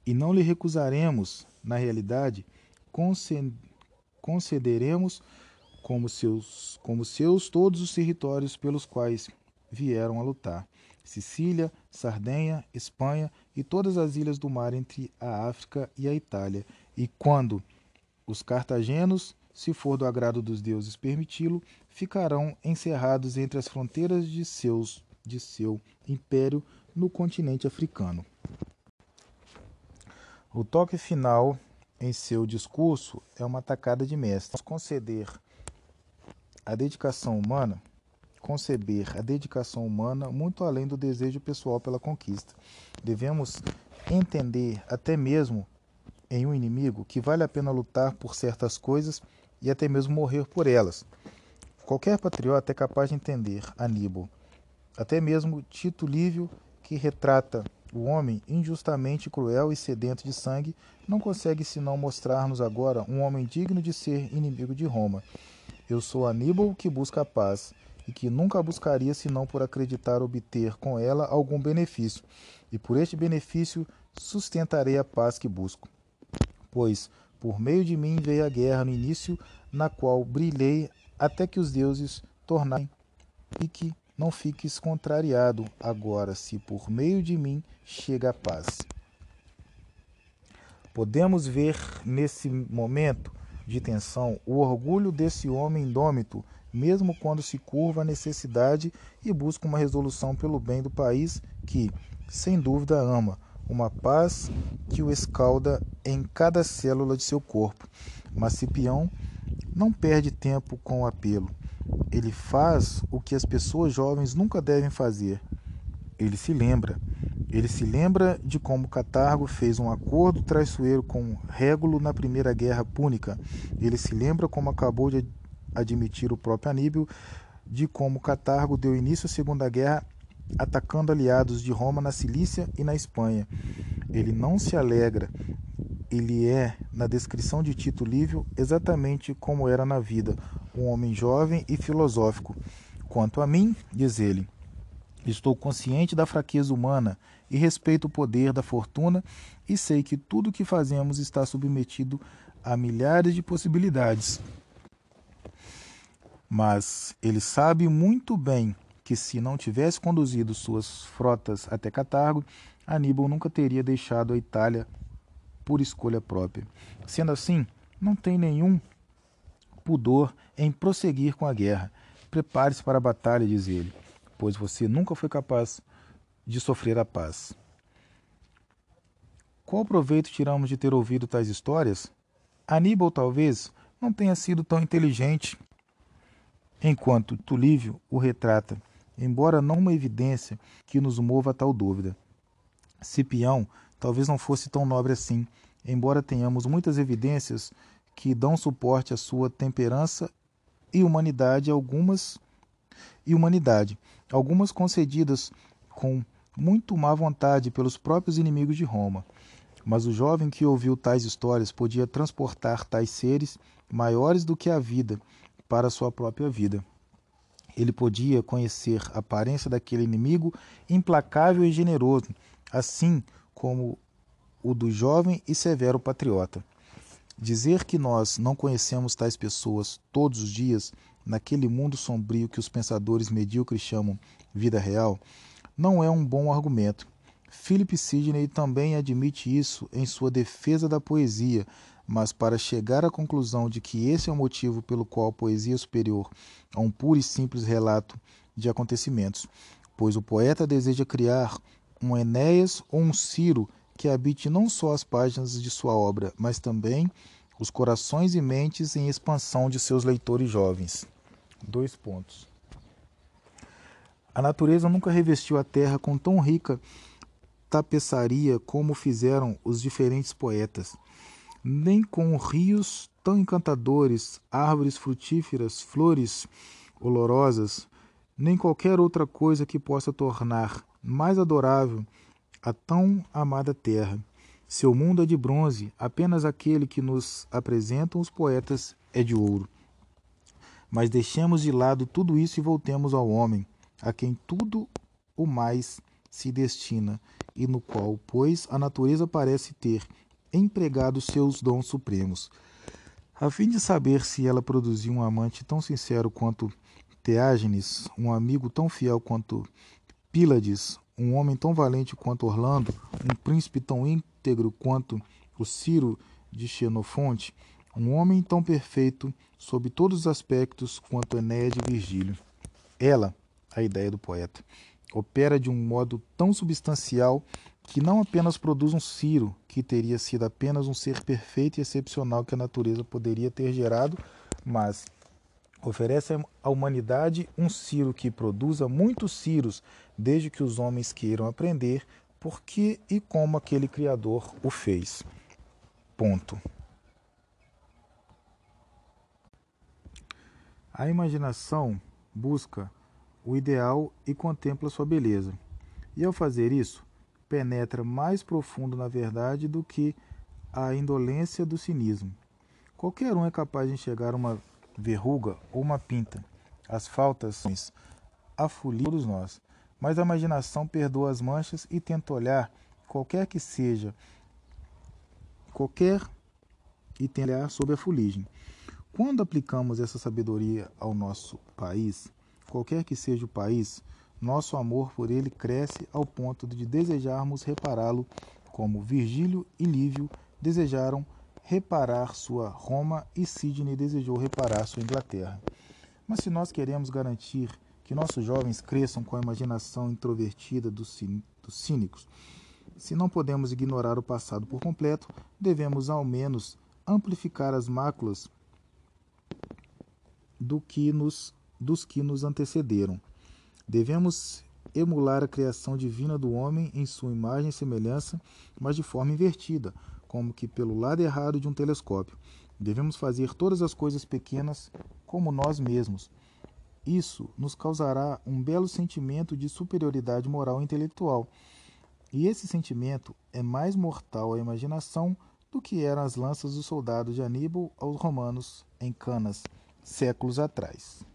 E não lhe recusaremos, na realidade, concederemos como seus, como seus todos os territórios pelos quais vieram a lutar. Sicília, Sardenha, Espanha e todas as ilhas do mar entre a África e a Itália. E quando os cartagenos se for do agrado dos deuses permiti-lo, ficarão encerrados entre as fronteiras de, seus, de seu império no continente africano. O toque final em seu discurso é uma tacada de mestre. Conceder a dedicação humana, conceber a dedicação humana muito além do desejo pessoal pela conquista. Devemos entender até mesmo em um inimigo que vale a pena lutar por certas coisas e até mesmo morrer por elas. Qualquer patriota é capaz de entender Aníbal. Até mesmo Tito Lívio, que retrata o homem injustamente cruel e sedento de sangue, não consegue senão mostrar-nos agora um homem digno de ser inimigo de Roma. Eu sou Aníbal que busca a paz e que nunca buscaria senão por acreditar obter com ela algum benefício, e por este benefício sustentarei a paz que busco. Pois por meio de mim veio a guerra no início, na qual brilhei até que os deuses tornassem e que não fiques contrariado agora, se por meio de mim chega a paz. Podemos ver nesse momento de tensão o orgulho desse homem indômito, mesmo quando se curva à necessidade e busca uma resolução pelo bem do país que, sem dúvida, ama uma paz que o escalda em cada célula de seu corpo. Mas Cipião não perde tempo com o apelo. Ele faz o que as pessoas jovens nunca devem fazer. Ele se lembra. Ele se lembra de como Catargo fez um acordo traiçoeiro com Régulo na Primeira Guerra Púnica. Ele se lembra como acabou de admitir o próprio Aníbal de como Catargo deu início à Segunda Guerra atacando aliados de Roma na Cilícia e na Espanha. Ele não se alegra, ele é, na descrição de Tito Lívio, exatamente como era na vida, um homem jovem e filosófico. Quanto a mim, diz ele, estou consciente da fraqueza humana e respeito o poder da fortuna e sei que tudo o que fazemos está submetido a milhares de possibilidades. Mas ele sabe muito bem que, se não tivesse conduzido suas frotas até Catargo, Aníbal nunca teria deixado a Itália por escolha própria. Sendo assim, não tem nenhum pudor em prosseguir com a guerra. Prepare-se para a batalha, diz ele, pois você nunca foi capaz de sofrer a paz. Qual proveito tiramos de ter ouvido tais histórias? Aníbal talvez não tenha sido tão inteligente enquanto Tulívio o retrata, embora não uma evidência que nos mova a tal dúvida. Cipião talvez não fosse tão nobre assim, embora tenhamos muitas evidências que dão suporte à sua temperança e humanidade algumas e humanidade, algumas concedidas com muito má vontade pelos próprios inimigos de Roma. Mas o jovem que ouviu tais histórias podia transportar tais seres maiores do que a vida para sua própria vida. Ele podia conhecer a aparência daquele inimigo implacável e generoso, assim como o do jovem e severo patriota. Dizer que nós não conhecemos tais pessoas todos os dias, naquele mundo sombrio que os pensadores medíocres chamam vida real, não é um bom argumento. Philip Sidney também admite isso em sua defesa da poesia, mas para chegar à conclusão de que esse é o motivo pelo qual a poesia é superior a um puro e simples relato de acontecimentos, pois o poeta deseja criar um Enéas ou um Ciro que habite não só as páginas de sua obra, mas também os corações e mentes em expansão de seus leitores jovens. Dois pontos. A natureza nunca revestiu a terra com tão rica tapeçaria como fizeram os diferentes poetas, nem com rios tão encantadores, árvores frutíferas, flores olorosas, nem qualquer outra coisa que possa tornar mais adorável a tão amada terra. Seu mundo é de bronze, apenas aquele que nos apresentam os poetas é de ouro. Mas deixemos de lado tudo isso e voltemos ao homem, a quem tudo o mais se destina, e no qual, pois, a natureza parece ter empregado seus dons supremos. A fim de saber se ela produziu um amante tão sincero quanto Teágenes, um amigo tão fiel quanto Pílades, um homem tão valente quanto Orlando, um príncipe tão íntegro quanto o Ciro de Xenofonte, um homem tão perfeito sob todos os aspectos quanto Enéas de Virgílio. Ela, a ideia do poeta, opera de um modo tão substancial que não apenas produz um Ciro, que teria sido apenas um ser perfeito e excepcional que a natureza poderia ter gerado, mas oferece à humanidade um Ciro que produza muitos Ciros, desde que os homens queiram aprender por que e como aquele Criador o fez. Ponto. A imaginação busca o ideal e contempla sua beleza. E ao fazer isso, penetra mais profundo na verdade do que a indolência do cinismo. Qualquer um é capaz de enxergar uma verruga ou uma pinta. As faltas afuliam todos nós mas a imaginação perdoa as manchas e tenta olhar qualquer que seja, qualquer e tenta olhar sobre a fuligem. Quando aplicamos essa sabedoria ao nosso país, qualquer que seja o país, nosso amor por ele cresce ao ponto de desejarmos repará-lo como Virgílio e Lívio desejaram reparar sua Roma e Sidney desejou reparar sua Inglaterra. Mas se nós queremos garantir que nossos jovens cresçam com a imaginação introvertida dos cínicos. Se não podemos ignorar o passado por completo, devemos ao menos amplificar as máculas do que nos, dos que nos antecederam. Devemos emular a criação divina do homem em sua imagem e semelhança, mas de forma invertida, como que pelo lado errado de um telescópio. Devemos fazer todas as coisas pequenas como nós mesmos isso nos causará um belo sentimento de superioridade moral e intelectual. E esse sentimento é mais mortal à imaginação do que eram as lanças dos soldados de Aníbal aos romanos em Canas, séculos atrás.